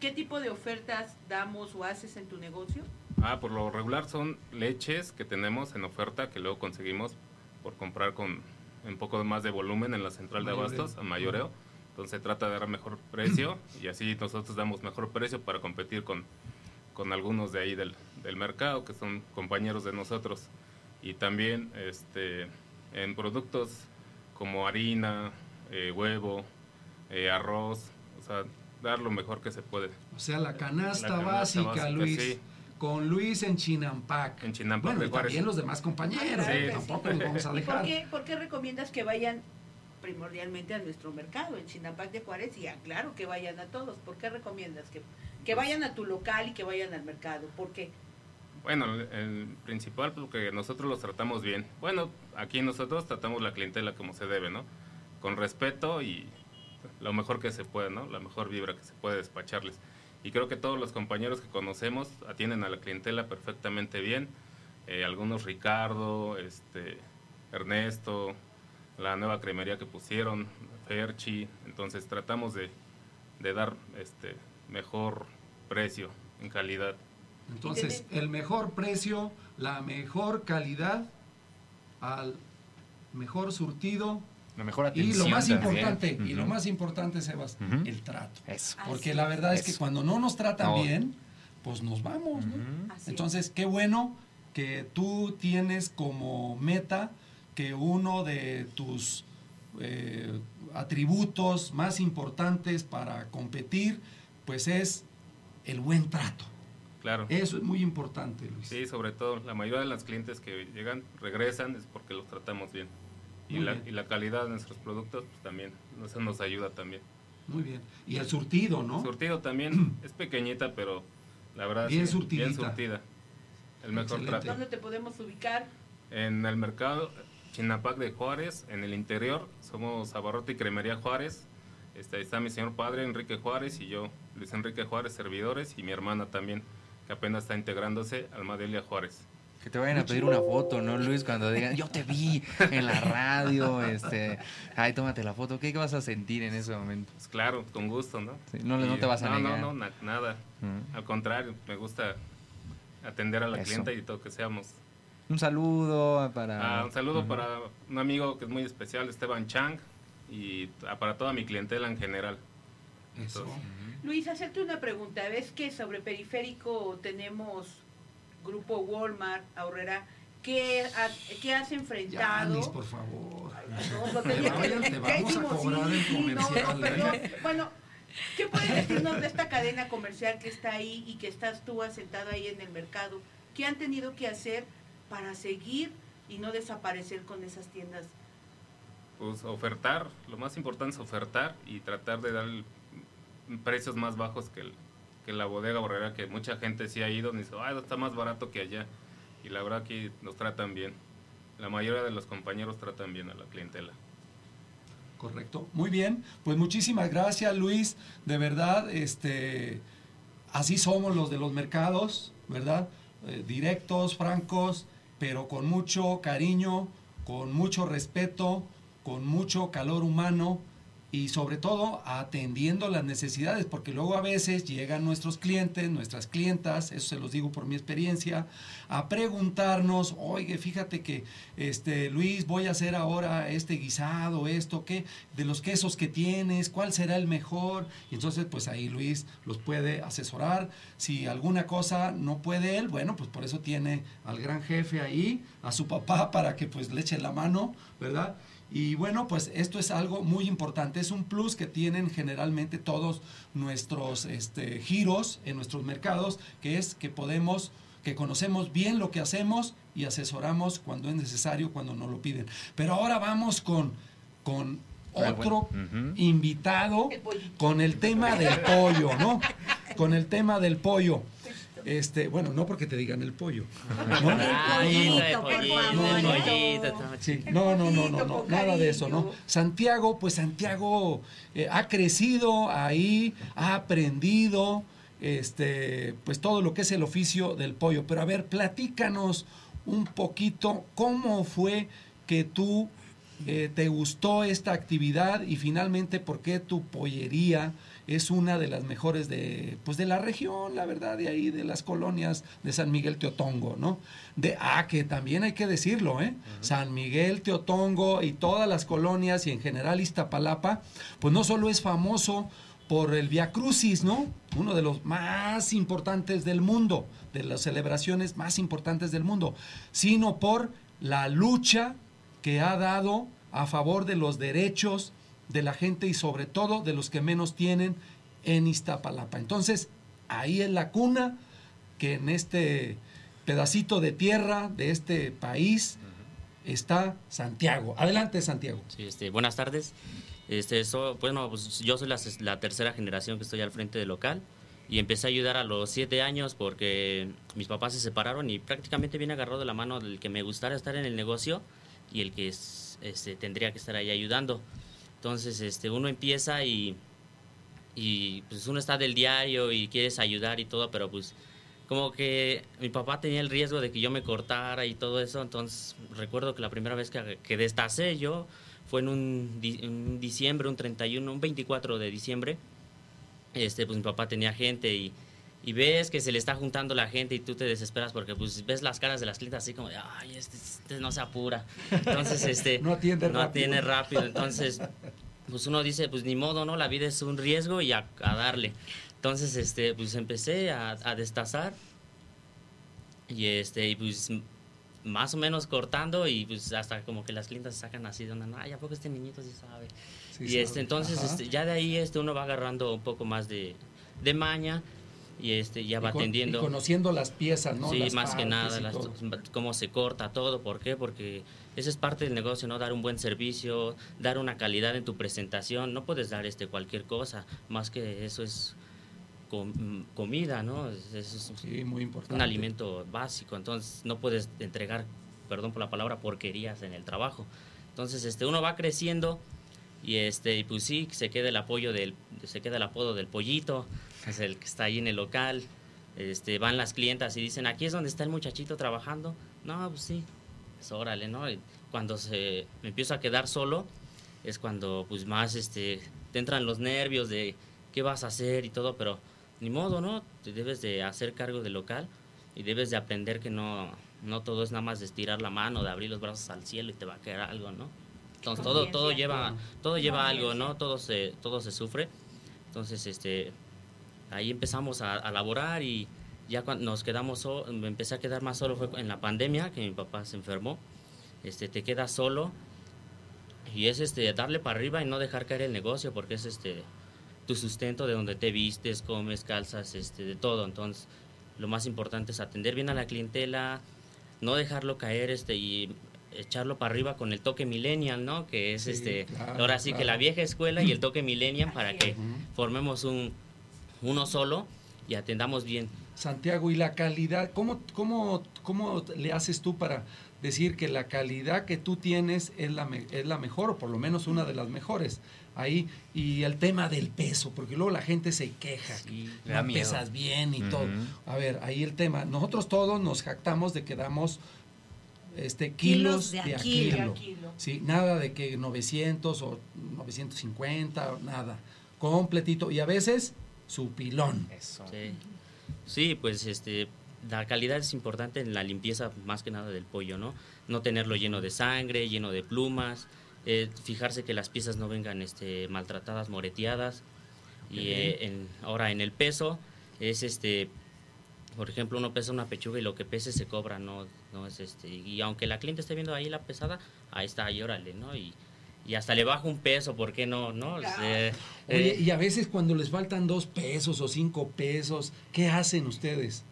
qué tipo de ofertas damos o haces en tu negocio? Ah, por lo regular son leches que tenemos en oferta que luego conseguimos por comprar con un poco más de volumen en la central de Mayoreo. abastos, a mayoreo. Entonces se trata de dar mejor precio y así nosotros damos mejor precio para competir con, con algunos de ahí del, del mercado que son compañeros de nosotros. Y también este, en productos como harina, eh, huevo, eh, arroz, o sea, dar lo mejor que se puede. O sea, la canasta, La canasta básica, básica, Luis. sí. Con Luis en Chinampac. En Chinampa Bueno, de y Juárez. también los demás compañeros. Sí. ¿eh? Tampoco nos vamos a ¿Y por alejar. qué, por qué recomiendas que vayan primordialmente a nuestro mercado, en Chinampac de Juárez? Y ah, claro que vayan a todos. ¿Por qué recomiendas que, que vayan a tu local y que vayan al mercado? ¿Por qué? Bueno, el, el principal porque nosotros los tratamos bien. Bueno, aquí nosotros tratamos la clientela como se debe, ¿no? Con respeto y lo mejor que se puede, ¿no? La mejor vibra que se puede despacharles. Y creo que todos los compañeros que conocemos atienden a la clientela perfectamente bien. Eh, algunos Ricardo, este, Ernesto, la nueva cremería que pusieron, Ferchi. Entonces tratamos de, de dar este mejor precio en calidad. Entonces, el mejor precio, la mejor calidad, al mejor surtido. La mejor Y lo más también. importante, y lo más importante, Sebas, el trato. Eso. Porque Así la verdad es es. que cuando no nos tratan No. bien, pues nos vamos. Entonces, qué bueno que tú tienes como meta que uno de tus eh, atributos más importantes para competir, pues es el buen trato. Claro. Eso es muy importante, Luis. Sí, sobre todo, la mayoría de las clientes que llegan, regresan, es porque los tratamos bien. Y, la, y la calidad de nuestros productos, pues también, eso nos ayuda también. Muy bien. Y el surtido, ¿no? Surtido también es pequeñita, pero la verdad Bien sí, surtidita. bien surtida. El mejor Excelente. trato. ¿Dónde te podemos ubicar? En el mercado, Chinapac de Juárez, en el interior. Somos Abarrote y Cremería Juárez. Este, ahí está mi señor padre, Enrique Juárez, y yo, Luis Enrique Juárez, servidores, y mi hermana también, que apenas está integrándose, Almadelia Juárez. Que te vayan a pedir una foto, ¿no, Luis? Cuando digan, yo te vi en la radio, este, ay, tómate la foto. ¿Qué, qué vas a sentir en ese momento? Pues claro, con gusto, ¿no? Sí, no, no Y- te vas a no, negar. No, no, na- nada. Al contrario, me gusta atender a la Eso. clienta y todo que seamos. Un saludo para... Ah, un saludo para un amigo que es muy especial, Esteban Chang, y para toda mi clientela en general. Eso. Entonces, Luis, hacerte una pregunta. ¿Ves que sobre periférico tenemos Grupo Walmart, Aurrera? ¿Qué, ha- qué has enfrentado? Yanis, por favor. No, Te que te vamos a. Bueno, ¿qué puedes decirnos de esta cadena comercial que está ahí y que estás tú asentado ahí en el mercado? ¿Qué han tenido que hacer para seguir y no desaparecer con esas tiendas? pues ofertar, lo más importante es ofertar y tratar de dar precios más bajos que, el- que la bodega borrera, que mucha gente sí ha ido y dice, ah, está más barato que allá. Y la verdad que nos tratan bien. La mayoría de los compañeros tratan bien a la clientela. Correcto. Muy bien. Pues muchísimas gracias, Luis. De verdad, este, así somos los de los mercados, ¿verdad? Eh, directos, francos, pero con mucho cariño, con mucho respeto, con mucho calor humano y sobre todo atendiendo las necesidades, porque luego a veces llegan nuestros clientes, nuestras clientas, eso se los digo por mi experiencia, a preguntarnos, oye, fíjate que este Luis, voy a hacer ahora este guisado, esto, ¿qué? De los quesos que tienes, ¿cuál será el mejor? Y entonces, pues ahí Luis los puede asesorar. Si alguna cosa no puede él, bueno, pues por eso tiene al gran jefe ahí, a su papá, para que pues le eche la mano, ¿verdad? Y bueno, pues esto es algo muy importante, es un plus que tienen generalmente todos nuestros este, giros en nuestros mercados, que es que podemos, que conocemos bien lo que hacemos y asesoramos cuando es necesario, cuando nos lo piden. Pero ahora vamos con, con otro bueno. Invitado con el tema del pollo, ¿no? Con el tema del pollo. Este, bueno, no porque te digan el pollo. ¿no? Ay, No, no, el pollito, no, el no. pollito, todo Sí, no, no, no, no, no, nada de eso, ¿no? Santiago, pues Santiago eh, ha crecido ahí, ha aprendido, este, pues todo lo que es el oficio del pollo. Pero a ver, platícanos un poquito cómo fue que tú eh, te gustó esta actividad y finalmente por qué tu pollería es una de las mejores de, pues de la región, la verdad, de ahí, de las colonias de San Miguel Teotongo, ¿no? De, ah, que también hay que decirlo, ¿eh? San Miguel Teotongo y todas las colonias y en general Iztapalapa, pues no solo es famoso por el Via Crucis, ¿no? Uno de los más importantes del mundo, de las celebraciones más importantes del mundo, sino por la lucha que ha dado a favor de los derechos de la gente y sobre todo de los que menos tienen en Iztapalapa. Entonces, ahí es la cuna que en este pedacito de tierra de este país está Santiago. Adelante, Santiago. Sí, este, buenas tardes. Este, so- bueno, pues yo soy la, la tercera generación que estoy al frente del local y empecé a ayudar a los siete años porque mis papás se separaron y prácticamente viene agarrado de la mano del que me gustara estar en el negocio y el que es- este, tendría que estar ahí ayudando. Entonces, este, uno empieza y, y pues uno está del diario y quieres ayudar y todo, pero pues como que mi papá tenía el riesgo de que yo me cortara y todo eso, entonces recuerdo que la primera vez que, que destacé yo fue en un, di- un diciembre, un 31, un 24 de diciembre, este, pues mi papá tenía gente y, y ves que se le está juntando la gente y tú te desesperas porque pues ves las caras de las clientes así como de, ay, este, este no se apura. Entonces, este, No atiende no rápido. atiende rápido. Entonces, pues uno dice, pues ni modo, ¿no? La vida es un riesgo y a, a darle. Entonces, este, pues empecé a, a destazar y este, y pues más o menos cortando y pues hasta como que las clientas se sacan así de una, ay, ¿a poco este niñito sí sabe? Sí y sabe. este, entonces, este, ya de ahí este, uno va agarrando un poco más de, de maña y este, ya va Y con- atendiendo. y conociendo las piezas, ¿no? Sí, Las más que nada, las- cómo se corta todo, ¿por qué? Porque eso es parte del negocio, ¿no? Dar un buen servicio, dar una calidad en tu presentación, no puedes dar este cualquier cosa, más que eso es com- comida, ¿no? Es Sí, muy importante. un alimento básico, entonces no puedes entregar perdón por la palabra, porquerías en el trabajo. Entonces, este, uno va creciendo y este, y pues sí, se queda el apoyo del, se queda el apodo del pollito, es el que está ahí en el local. Este, van las clientas y dicen, aquí es donde está el muchachito trabajando. No, pues sí, pues órale, ¿no? Y cuando se me empiezo a quedar solo, es cuando pues más este, te entran los nervios de qué vas a hacer y todo, pero ni modo, ¿no? Te debes de hacer cargo del local y debes de aprender que no, no todo es nada más de estirar la mano, de abrir los brazos al cielo y te va a caer algo, ¿no? Entonces todo, todo lleva, todo lleva algo, ¿no? Todo se, todo se sufre. Entonces, este, ahí empezamos a, a laborar y ya cuando nos quedamos, so- me empecé a quedar más solo fue en la pandemia, que mi papá se enfermó. Este, te quedas solo y es este darle para arriba y no dejar caer el negocio porque es este tu sustento de donde te vistes, comes, calzas, este, de todo. Entonces, lo más importante es atender bien a la clientela, no dejarlo caer este y echarlo para arriba con el toque millennial, ¿no? Que es Sí, este claro, ahora sí que la vieja escuela y el toque millennial para que formemos un uno solo y atendamos bien. Santiago, ¿y la calidad? ¿Cómo, cómo, ¿Cómo le haces tú para decir que la calidad que tú tienes es la, me- es la mejor, o por lo menos una de las mejores? Ahí, y el tema del peso, porque luego la gente se queja, no miedo. pesas bien y todo. A ver, ahí el tema. Nosotros todos nos jactamos de que damos este, kilos, Kilos de de, a kilo. kilo. De a kilo. Sí, nada de que 900 o 950, o nada. Completito. Y a veces, su pilón. Sí. Sí, pues este la calidad es importante en la limpieza más que nada del pollo, ¿no? No tenerlo lleno de sangre, lleno de plumas, eh, fijarse que las piezas no vengan este maltratadas, moreteadas. Y eh, en- ahora en el peso es este por ejemplo, uno pesa una pechuga y lo que pese se cobra, no no es este y aunque la cliente esté viendo ahí la pesada, ahí está, ahí órale, ¿no? Y, y hasta le bajo un peso, ¿por qué no? ¿No? Eh, Oye, y a veces cuando les faltan dos pesos o cinco pesos, ¿qué hacen ustedes?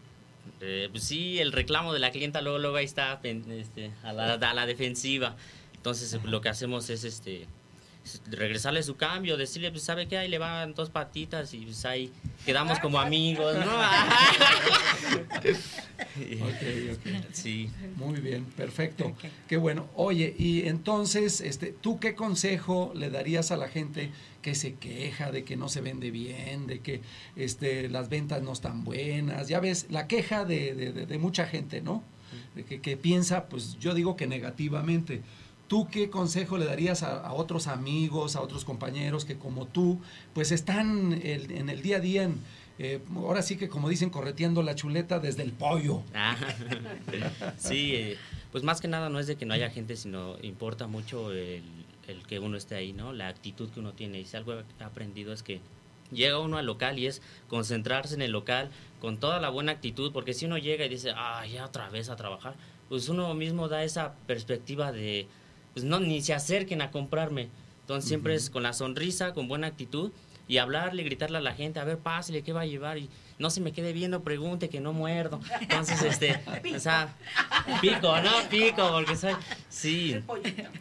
Eh, pues sí, el reclamo de la clienta luego, luego ahí está este, a, la, a la defensiva. Entonces lo que hacemos es este es regresarle su cambio, decirle, pues sabe qué, ahí le van dos patitas y pues ahí quedamos como amigos, ¿no? Ok, ok. Sí. Muy bien, perfecto. Qué bueno. Oye, y entonces, este, ¿tú qué consejo le darías a la gente que se queja de que no se vende bien, de que este, las ventas no están buenas? Ya ves, la queja de, de- de- de mucha gente, ¿no? De que, que piensa, pues yo digo que negativamente. ¿Tú qué consejo le darías a, otros amigos, a otros compañeros que como tú, pues están el- en el día a día, en, eh, ahora sí que como dicen, correteando la chuleta desde el pollo? Ah, sí, eh, pues más que nada no es de que no haya gente, sino importa mucho el, el que uno esté ahí, ¿no? La actitud que uno tiene. Y si algo he aprendido es que llega uno al local y es concentrarse en el local con toda la buena actitud, porque si uno llega y dice, ah, ya otra vez a trabajar, pues uno mismo da esa perspectiva de, pues no, ni se acerquen a comprarme. Entonces siempre es con la sonrisa, con buena actitud y hablarle, gritarle a la gente, a ver, pásale, ¿qué va a llevar? Y no se me quede viendo, pregunte que no muerdo. Entonces, este, o sea, pico, ¿no? Pico, porque soy, sí.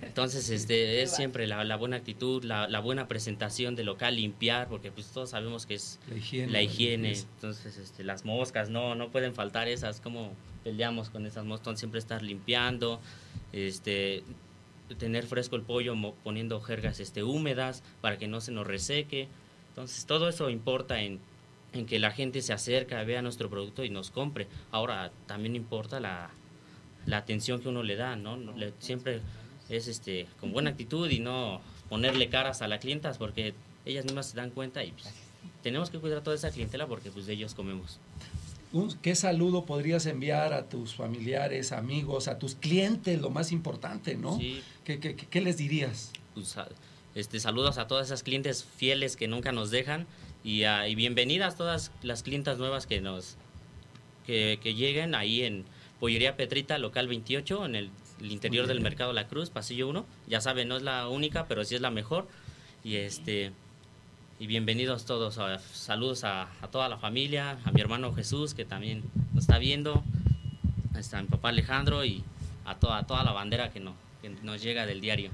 Entonces, este, es siempre la, la buena actitud, la, la buena presentación del local, limpiar, porque pues todos sabemos que es La higiene, la higiene. Entonces, este, las moscas, no, no pueden faltar esas, como peleamos con esas moscas, Entonces, siempre estar limpiando, este, tener fresco el pollo, poniendo jergas este, húmedas para que no se nos reseque. Entonces, todo eso importa en, en que la gente se acerca, vea nuestro producto y nos compre. Ahora, también importa la, la atención que uno le da, ¿no? No le- siempre es este, con buena actitud y no ponerle caras a las clientas porque ellas mismas se dan cuenta y pues, tenemos que cuidar toda esa clientela porque pues de ellos comemos. Un- ¿Qué saludo podrías enviar a tus familiares, amigos, a tus clientes, lo más importante, ¿no? Sí. ¿Qué, qué- qué- qué les dirías? Pues, este, saludos a todas esas clientes fieles que nunca nos dejan y, a- y bienvenidas todas las clientas nuevas que nos que, que lleguen ahí en Pollería Petrita, local 28, en el, el interior del. Mercado La Cruz, pasillo 1. Ya saben, no es la única, pero sí es la mejor. Y este y bienvenidos todos. a- saludos a, a toda la familia, a mi hermano Jesús, que también nos está viendo, a mi papá Alejandro y a toda, a toda la bandera que, no, que nos llega del diario.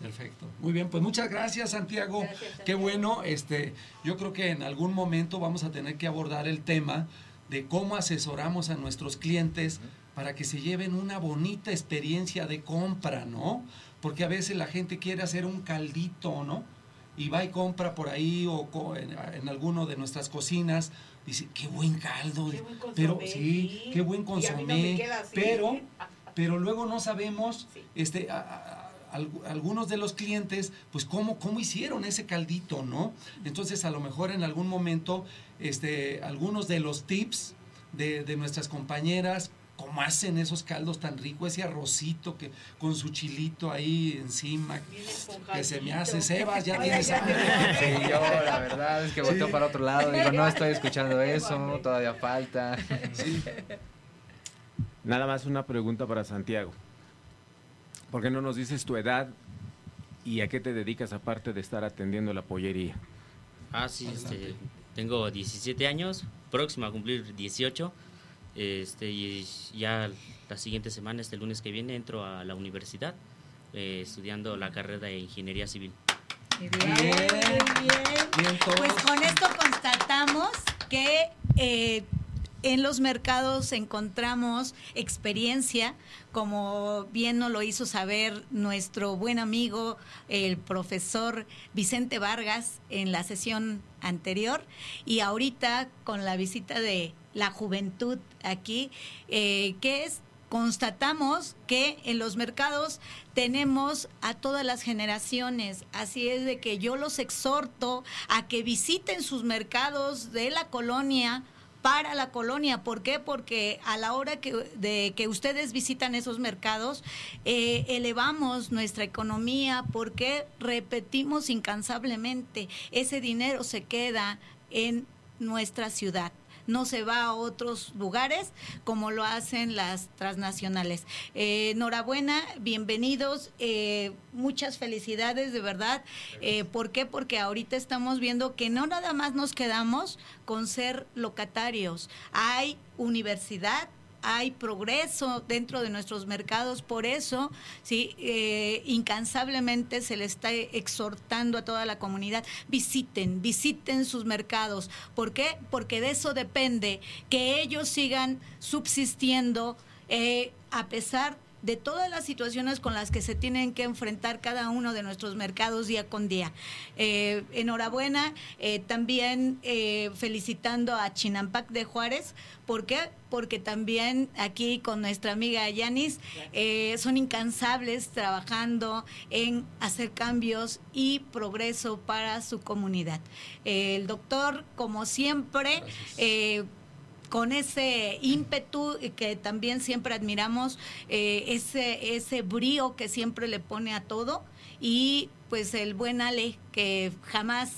Perfecto. Muy bien, pues muchas gracias, Santiago. Qué bueno. Este, yo creo que en algún momento vamos a tener que abordar el tema de cómo asesoramos a nuestros clientes para que se lleven una bonita experiencia de compra, ¿no? Porque a veces la gente quiere hacer un caldito, ¿no? Y va y compra por ahí o co- en, en alguno de nuestras cocinas, dice, qué buen caldo, pero consomé, sí, sí. qué buen no consomé, pero pero luego no sabemos este a- a- al- algunos de los clientes pues cómo cómo hicieron ese caldito no entonces a lo mejor en algún momento este algunos de los tips de, de nuestras compañeras cómo hacen esos caldos tan ricos ese arrocito que con su chilito ahí encima que se me hace Sebas ya tienes hambre. Sí, yo la verdad es que volteo Sí. para otro lado. Digo, no estoy escuchando eso, todavía falta. Nada más una pregunta para Santiago. ¿Por qué no nos dices tu edad y a qué te dedicas aparte de estar atendiendo la pollería? Ah, sí, este, tengo 17 años, próximo a cumplir 18. Este, y ya la siguiente semana, este lunes que viene, entro a la universidad eh, estudiando la carrera de Ingeniería Civil. Muy bien. Pues con esto constatamos que eh, en los mercados encontramos experiencia, como bien nos lo hizo saber nuestro buen amigo, el profesor Vicente Vargas, en la sesión anterior, y ahorita con la visita de la juventud aquí, eh, que es constatamos que en los mercados tenemos a todas las generaciones, así es de que yo los exhorto a que visiten sus mercados de la colonia para la colonia. ¿Por qué? Porque a la hora que, de que ustedes visitan esos mercados, eh, elevamos nuestra economía porque repetimos incansablemente, ese dinero se queda en nuestra ciudad no se va a otros lugares como lo hacen las transnacionales. Eh, enhorabuena, bienvenidos, eh, muchas felicidades de verdad. Eh, ¿Por qué? Porque ahorita estamos viendo que no nada más nos quedamos con ser locatarios, hay universidad, hay progreso dentro de nuestros mercados, por eso, sí, eh, incansablemente se le está exhortando a toda la comunidad, visiten, visiten sus mercados. ¿Por qué? Porque de eso depende que ellos sigan subsistiendo eh, a pesar de todas las situaciones con las que se tienen que enfrentar cada uno de nuestros mercados día con día. Eh, enhorabuena, eh, también eh, felicitando a Chinampac de Juárez, ¿por qué? Porque también aquí con nuestra amiga Yanis son incansables trabajando en hacer cambios y progreso para su comunidad. El doctor, como siempre, con ese ímpetu que también siempre admiramos, eh, ese, ese brío que siempre le pone a todo y pues el buen Ale que jamás,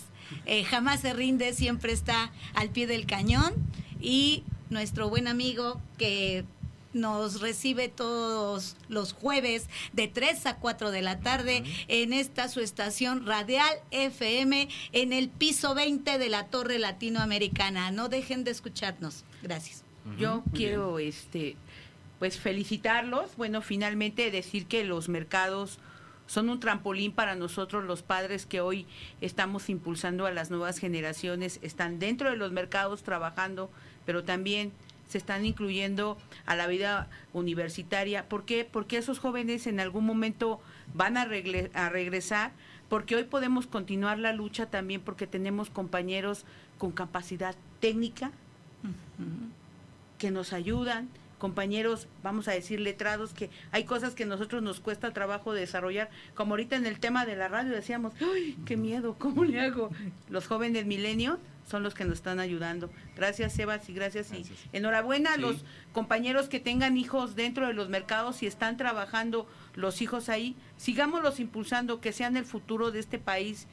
eh, jamás se rinde, siempre está al pie del cañón y nuestro buen amigo que nos recibe todos los jueves de 3 a 4 de la tarde en esta su estación Radial FM en el piso 20 de la Torre Latinoamericana. No dejen de escucharnos. Gracias. Yo quiero este pues felicitarlos, bueno, finalmente decir que los mercados son un trampolín para nosotros los padres que hoy estamos impulsando a las nuevas generaciones, están dentro de los mercados trabajando, pero también se están incluyendo a la vida universitaria. ¿Por qué? Porque esos jóvenes en algún momento van a, regresar, porque hoy podemos continuar la lucha también porque tenemos compañeros con capacidad técnica que nos ayudan, compañeros, vamos a decir, letrados, que hay cosas que a nosotros nos cuesta trabajo desarrollar, como ahorita en el tema de la radio decíamos, ¡ay, qué miedo! ¿Cómo le hago? Los jóvenes milenios son los que nos están ayudando. Gracias, Sebas, y gracias. Y enhorabuena a los compañeros que tengan hijos dentro de los mercados y están trabajando los hijos ahí. Sigámoslos impulsando, que sean el futuro de este país.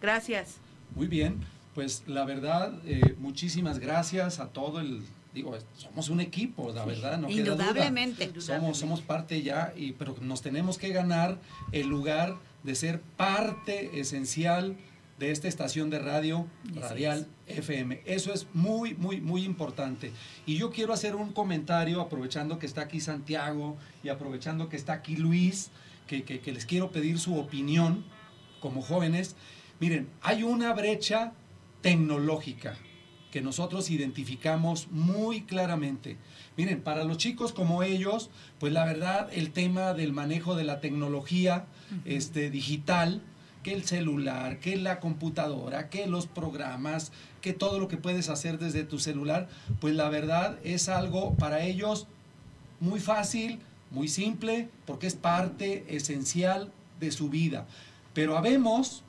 Gracias. Muy bien, pues la verdad, eh, muchísimas gracias a todo el, digo, somos un equipo, la verdad, no queda duda. Indudablemente. Somos, somos parte ya, y, pero nos tenemos que ganar el lugar de ser parte esencial de esta estación de radio radial FM. Eso es muy, muy, muy importante. Y yo quiero hacer un comentario, aprovechando que está aquí Santiago y aprovechando que está aquí Luis, que, que- que les quiero pedir su opinión como jóvenes. Miren, hay una brecha tecnológica que nosotros identificamos muy claramente. Miren, para los chicos como ellos, pues la verdad el tema del manejo de la tecnología este, digital, que el celular, que la computadora, que los programas, que todo lo que puedes hacer desde tu celular, pues la verdad es algo para ellos muy fácil, muy simple, porque es parte esencial de su vida. Pero habemos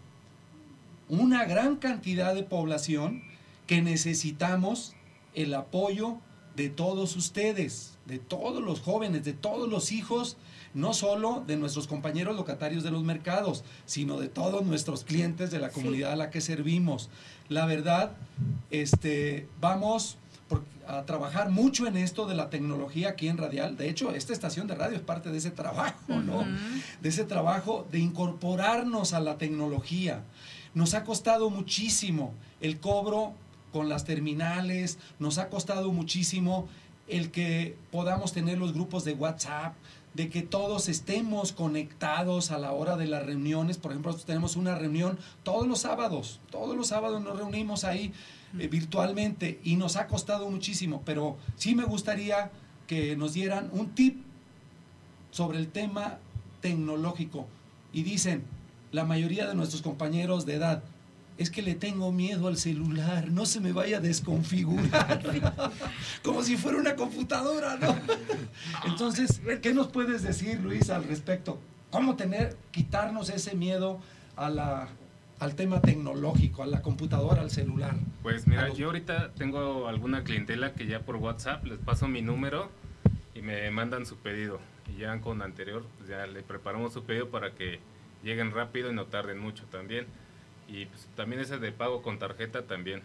una gran cantidad de población que necesitamos el apoyo de todos ustedes, de todos los jóvenes, de todos los hijos, no solo de nuestros compañeros locatarios de los mercados, sino de todos nuestros clientes de la comunidad a la que servimos. La verdad, este, vamos a trabajar mucho en esto de la tecnología aquí en Radial. De hecho, esta estación de radio es parte de ese trabajo, ¿no? De ese trabajo de incorporarnos a la tecnología. Nos ha costado muchísimo el cobro con las terminales, nos ha costado muchísimo el que podamos tener los grupos de WhatsApp, de que todos estemos conectados a la hora de las reuniones. Por ejemplo, tenemos una reunión todos los sábados, todos los sábados nos reunimos ahí eh, virtualmente y nos ha costado muchísimo, pero sí me gustaría que nos dieran un tip sobre el tema tecnológico. Y dicen, la mayoría de nuestros compañeros de edad, es que le tengo miedo al celular, no se me vaya a desconfigurar, como si fuera una computadora, ¿no? Entonces, ¿qué nos puedes decir, Luis, al respecto? ¿Cómo tener, quitarnos ese miedo a la, al tema tecnológico, a la computadora, al celular? Pues mira, yo ahorita tengo alguna clientela que ya por WhatsApp les paso mi número y me mandan su pedido. Y ya con anterior, pues ya le preparamos su pedido para que lleguen rápido y no tarden mucho también. Y pues, también ese de pago con tarjeta también.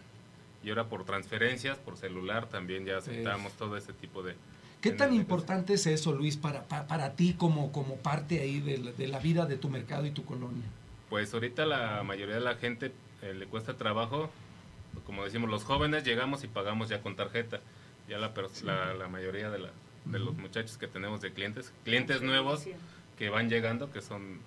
Y ahora por transferencias, por celular también ya aceptamos todo ese tipo de... ¿Qué tan importante es eso, Luis, para, pa- para, ti como, como parte ahí de la, de la vida de tu mercado y tu colonia? Pues ahorita la mayoría de la gente eh, le cuesta trabajo, como decimos, los jóvenes llegamos y pagamos ya con tarjeta. Ya la, la, la mayoría de, la, de los muchachos que tenemos de clientes, clientes nuevos que van llegando, que son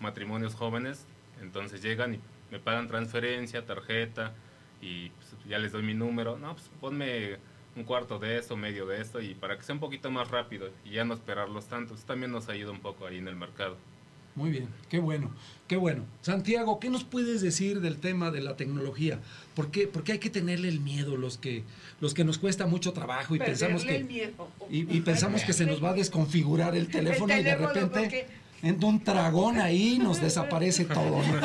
matrimonios jóvenes, entonces llegan y me pagan transferencia, tarjeta y pues, ya les doy mi número. No, pues ponme un cuarto de esto, medio de esto y para que sea un poquito más rápido y ya no esperarlos tanto. Eso también nos ayuda un poco ahí en el mercado. Muy bien, qué bueno, qué bueno. Santiago, ¿qué nos puedes decir del tema de la tecnología? ¿Por qué, por qué hay que tenerle el miedo los que, los que nos cuesta mucho trabajo y pensamos que, el miedo. y, y pensamos que se nos va a desconfigurar el teléfono, y de repente porque- entra un dragón ahí y nos desaparece todo. ¿no?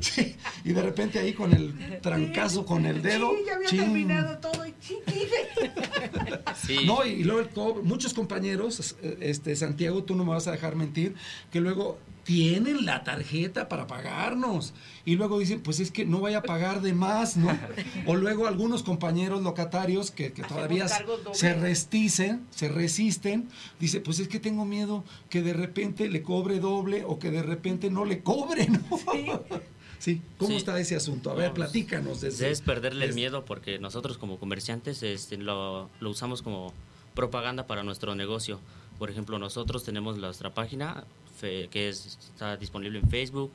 Sí, y de repente ahí con el trancazo con el dedo. Sí, ya había chin. terminado todo y chiquite. No, y luego el muchos compañeros, eh, este Santiago, tú no me vas a dejar mentir, que luego tienen la tarjeta para pagarnos y luego dicen, pues es que no vaya a pagar de más, ¿no? O luego algunos compañeros locatarios que, que todavía se resisten, se resisten, dice, pues es que tengo miedo que de repente le cobre doble o que de repente no le cobre, ¿no? Sí, ¿cómo Sí. está ese asunto? A ver, No, pues, platícanos. Desde, es perderle el miedo porque nosotros como comerciantes este, lo, lo usamos como propaganda para nuestro negocio. Por ejemplo, nosotros tenemos nuestra página fe- que es- está disponible en Facebook,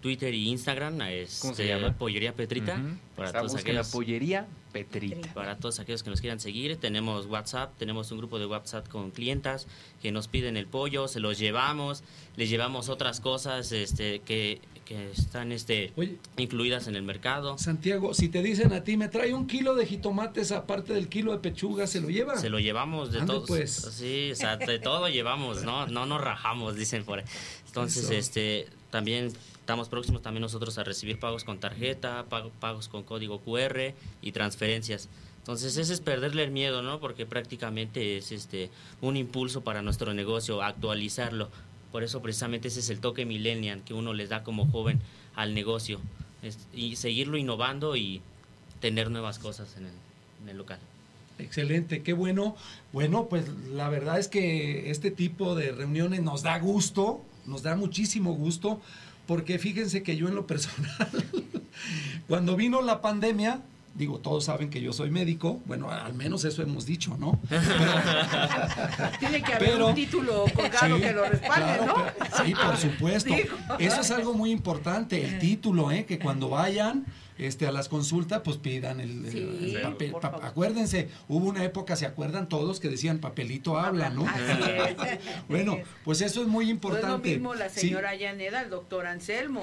Twitter y Instagram. Este, ¿Cómo se llama? Pollería Petrita. Ujú. Para Está, todos busquen la aquellos pollería Petrita. para todos aquellos que nos quieran seguir. Tenemos WhatsApp, tenemos un grupo de WhatsApp con clientas que nos piden el pollo, se los llevamos, les llevamos otras cosas este, que, que están este, incluidas en el mercado. Santiago, si te dicen a ti, me trae un kilo de jitomates aparte del kilo de pechuga, ¿se lo lleva? Se lo llevamos de todos. pues. Sí, o sea, de todo llevamos, ¿no? No nos rajamos, dicen por ahí. Entonces, Eso. este, también estamos próximos también nosotros a recibir pagos con tarjeta, pago- pagos con código QR y transferencias. Entonces, ese es perderle el miedo, ¿no? Porque prácticamente es este un impulso para nuestro negocio, actualizarlo. Por eso precisamente ese es el toque millennial que uno les da como joven al negocio. Y seguirlo innovando y tener nuevas cosas en el local. Excelente, qué bueno. Bueno, pues la verdad es que este tipo de reuniones nos da gusto, nos da muchísimo gusto, porque fíjense que yo en lo personal, cuando vino la pandemia, digo, todos saben que yo soy médico, bueno, al menos eso hemos dicho, ¿no? Tiene que haber Pero- un título colgado Sí, que lo respalde, claro, ¿no? pero- sí, por supuesto. Digo. Eso es algo muy importante, el título, ¿eh? que cuando vayan, este, a las consultas, pues pidan el, Sí, el papel. Pa- acuérdense, hubo una época, ¿se acuerdan todos que decían papelito habla, no? Bueno, pues eso es muy No es importante. lo mismo la Sí. señora Yaneda, el doctor Anselmo.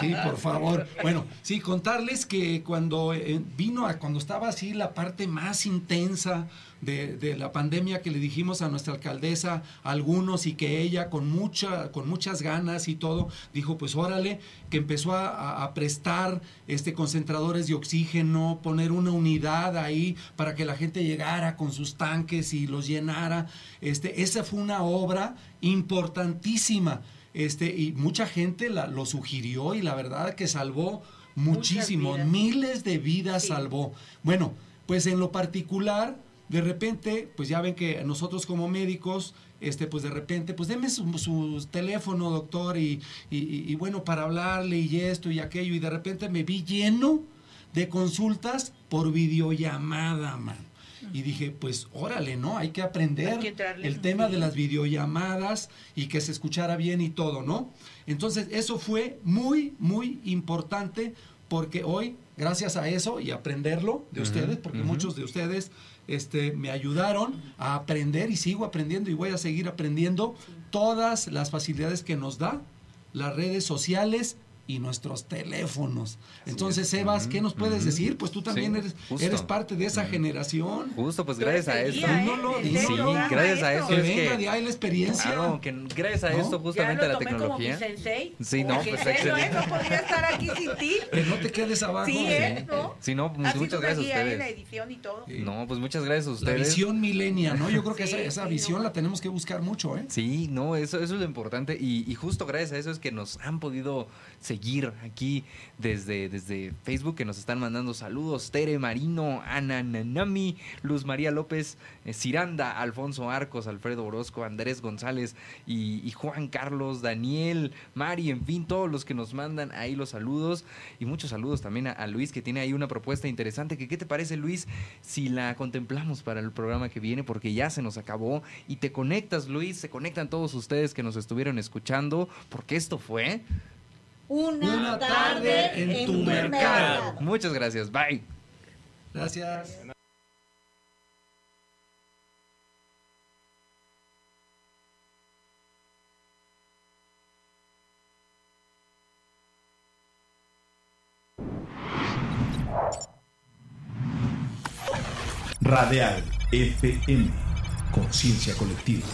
Sí, por favor. Bueno, sí, contarles que cuando eh, vino, a, cuando estaba así la parte más intensa de, de la pandemia que le dijimos a nuestra alcaldesa, a algunos, y que ella con, mucha, con muchas ganas y todo, dijo, pues órale, que empezó a, prestar este, concentradores de oxígeno, poner una unidad ahí para que la gente llegara con sus tanques y los llenara. Este, esa fue una obra importantísima. Este, y mucha gente la- lo sugirió y la verdad que salvó muchísimo, miles de vidas Sí. salvó. Bueno, pues en lo particular, de repente, pues ya ven que nosotros como médicos, este, pues de repente, pues deme su, su teléfono, doctor, y, y- bueno, para hablarle y esto y aquello, y de repente me vi lleno de consultas por videollamada, man. Y dije, pues órale, ¿no? Hay que aprender Hay que entrarle. el tema de las videollamadas y que se escuchara bien y todo, ¿no? Entonces, eso fue muy, muy importante porque hoy, gracias a eso y aprenderlo de ustedes, porque muchos de ustedes este, me ayudaron a aprender y sigo aprendiendo y voy a seguir aprendiendo todas las facilidades que nos da las redes sociales y nuestros teléfonos. Entonces, es. Sebas, ¿qué nos puedes decir? Pues tú también Sí, eres, justo. eres parte de esa generación. Justo, pues gracias a esto. ¿eh? El dímelo. Sí, gracias a eso Que venga de ahí la experiencia. Claro, que gracias a ¿No? esto Ya justamente a lo la tomé como mi tecnología. sensei. Sí, no, pues en excelente. No podría estar aquí sin ti. Que no te quedes abajo. Sí, ¿eh? ¿No? Sí, no, pues muchas gracias a guía, ¿eh? La ustedes. edición y todo. No, pues muchas gracias a La ustedes. visión milenia, ¿no? Yo creo que Sí, esa, esa sí, visión no. la tenemos que buscar mucho, ¿eh? Sí, no, eso, eso es lo importante y, y justo gracias a eso es que nos han podido seguir aquí desde, desde Facebook, que nos están mandando saludos. Tere Marino, Ana Nanami, Luz María López, eh, Ciranda, Alfonso Arcos, Alfredo Orozco, Andrés González y, Juan Carlos, Daniel, Mari, en fin, todos los que nos mandan ahí los saludos y muchos saludos también a, a Luis que tiene ahí una propuesta interesante. Que, ¿Qué te parece Luis si la contemplamos para el programa que viene? Porque ya se nos acabó y te conectas Luis, se conectan todos ustedes que nos estuvieron escuchando porque esto fue... Una, Una tarde, tarde en en tu tu mercado. mercado. Muchas gracias, bye. Gracias. Radial FM. Conciencia colectiva.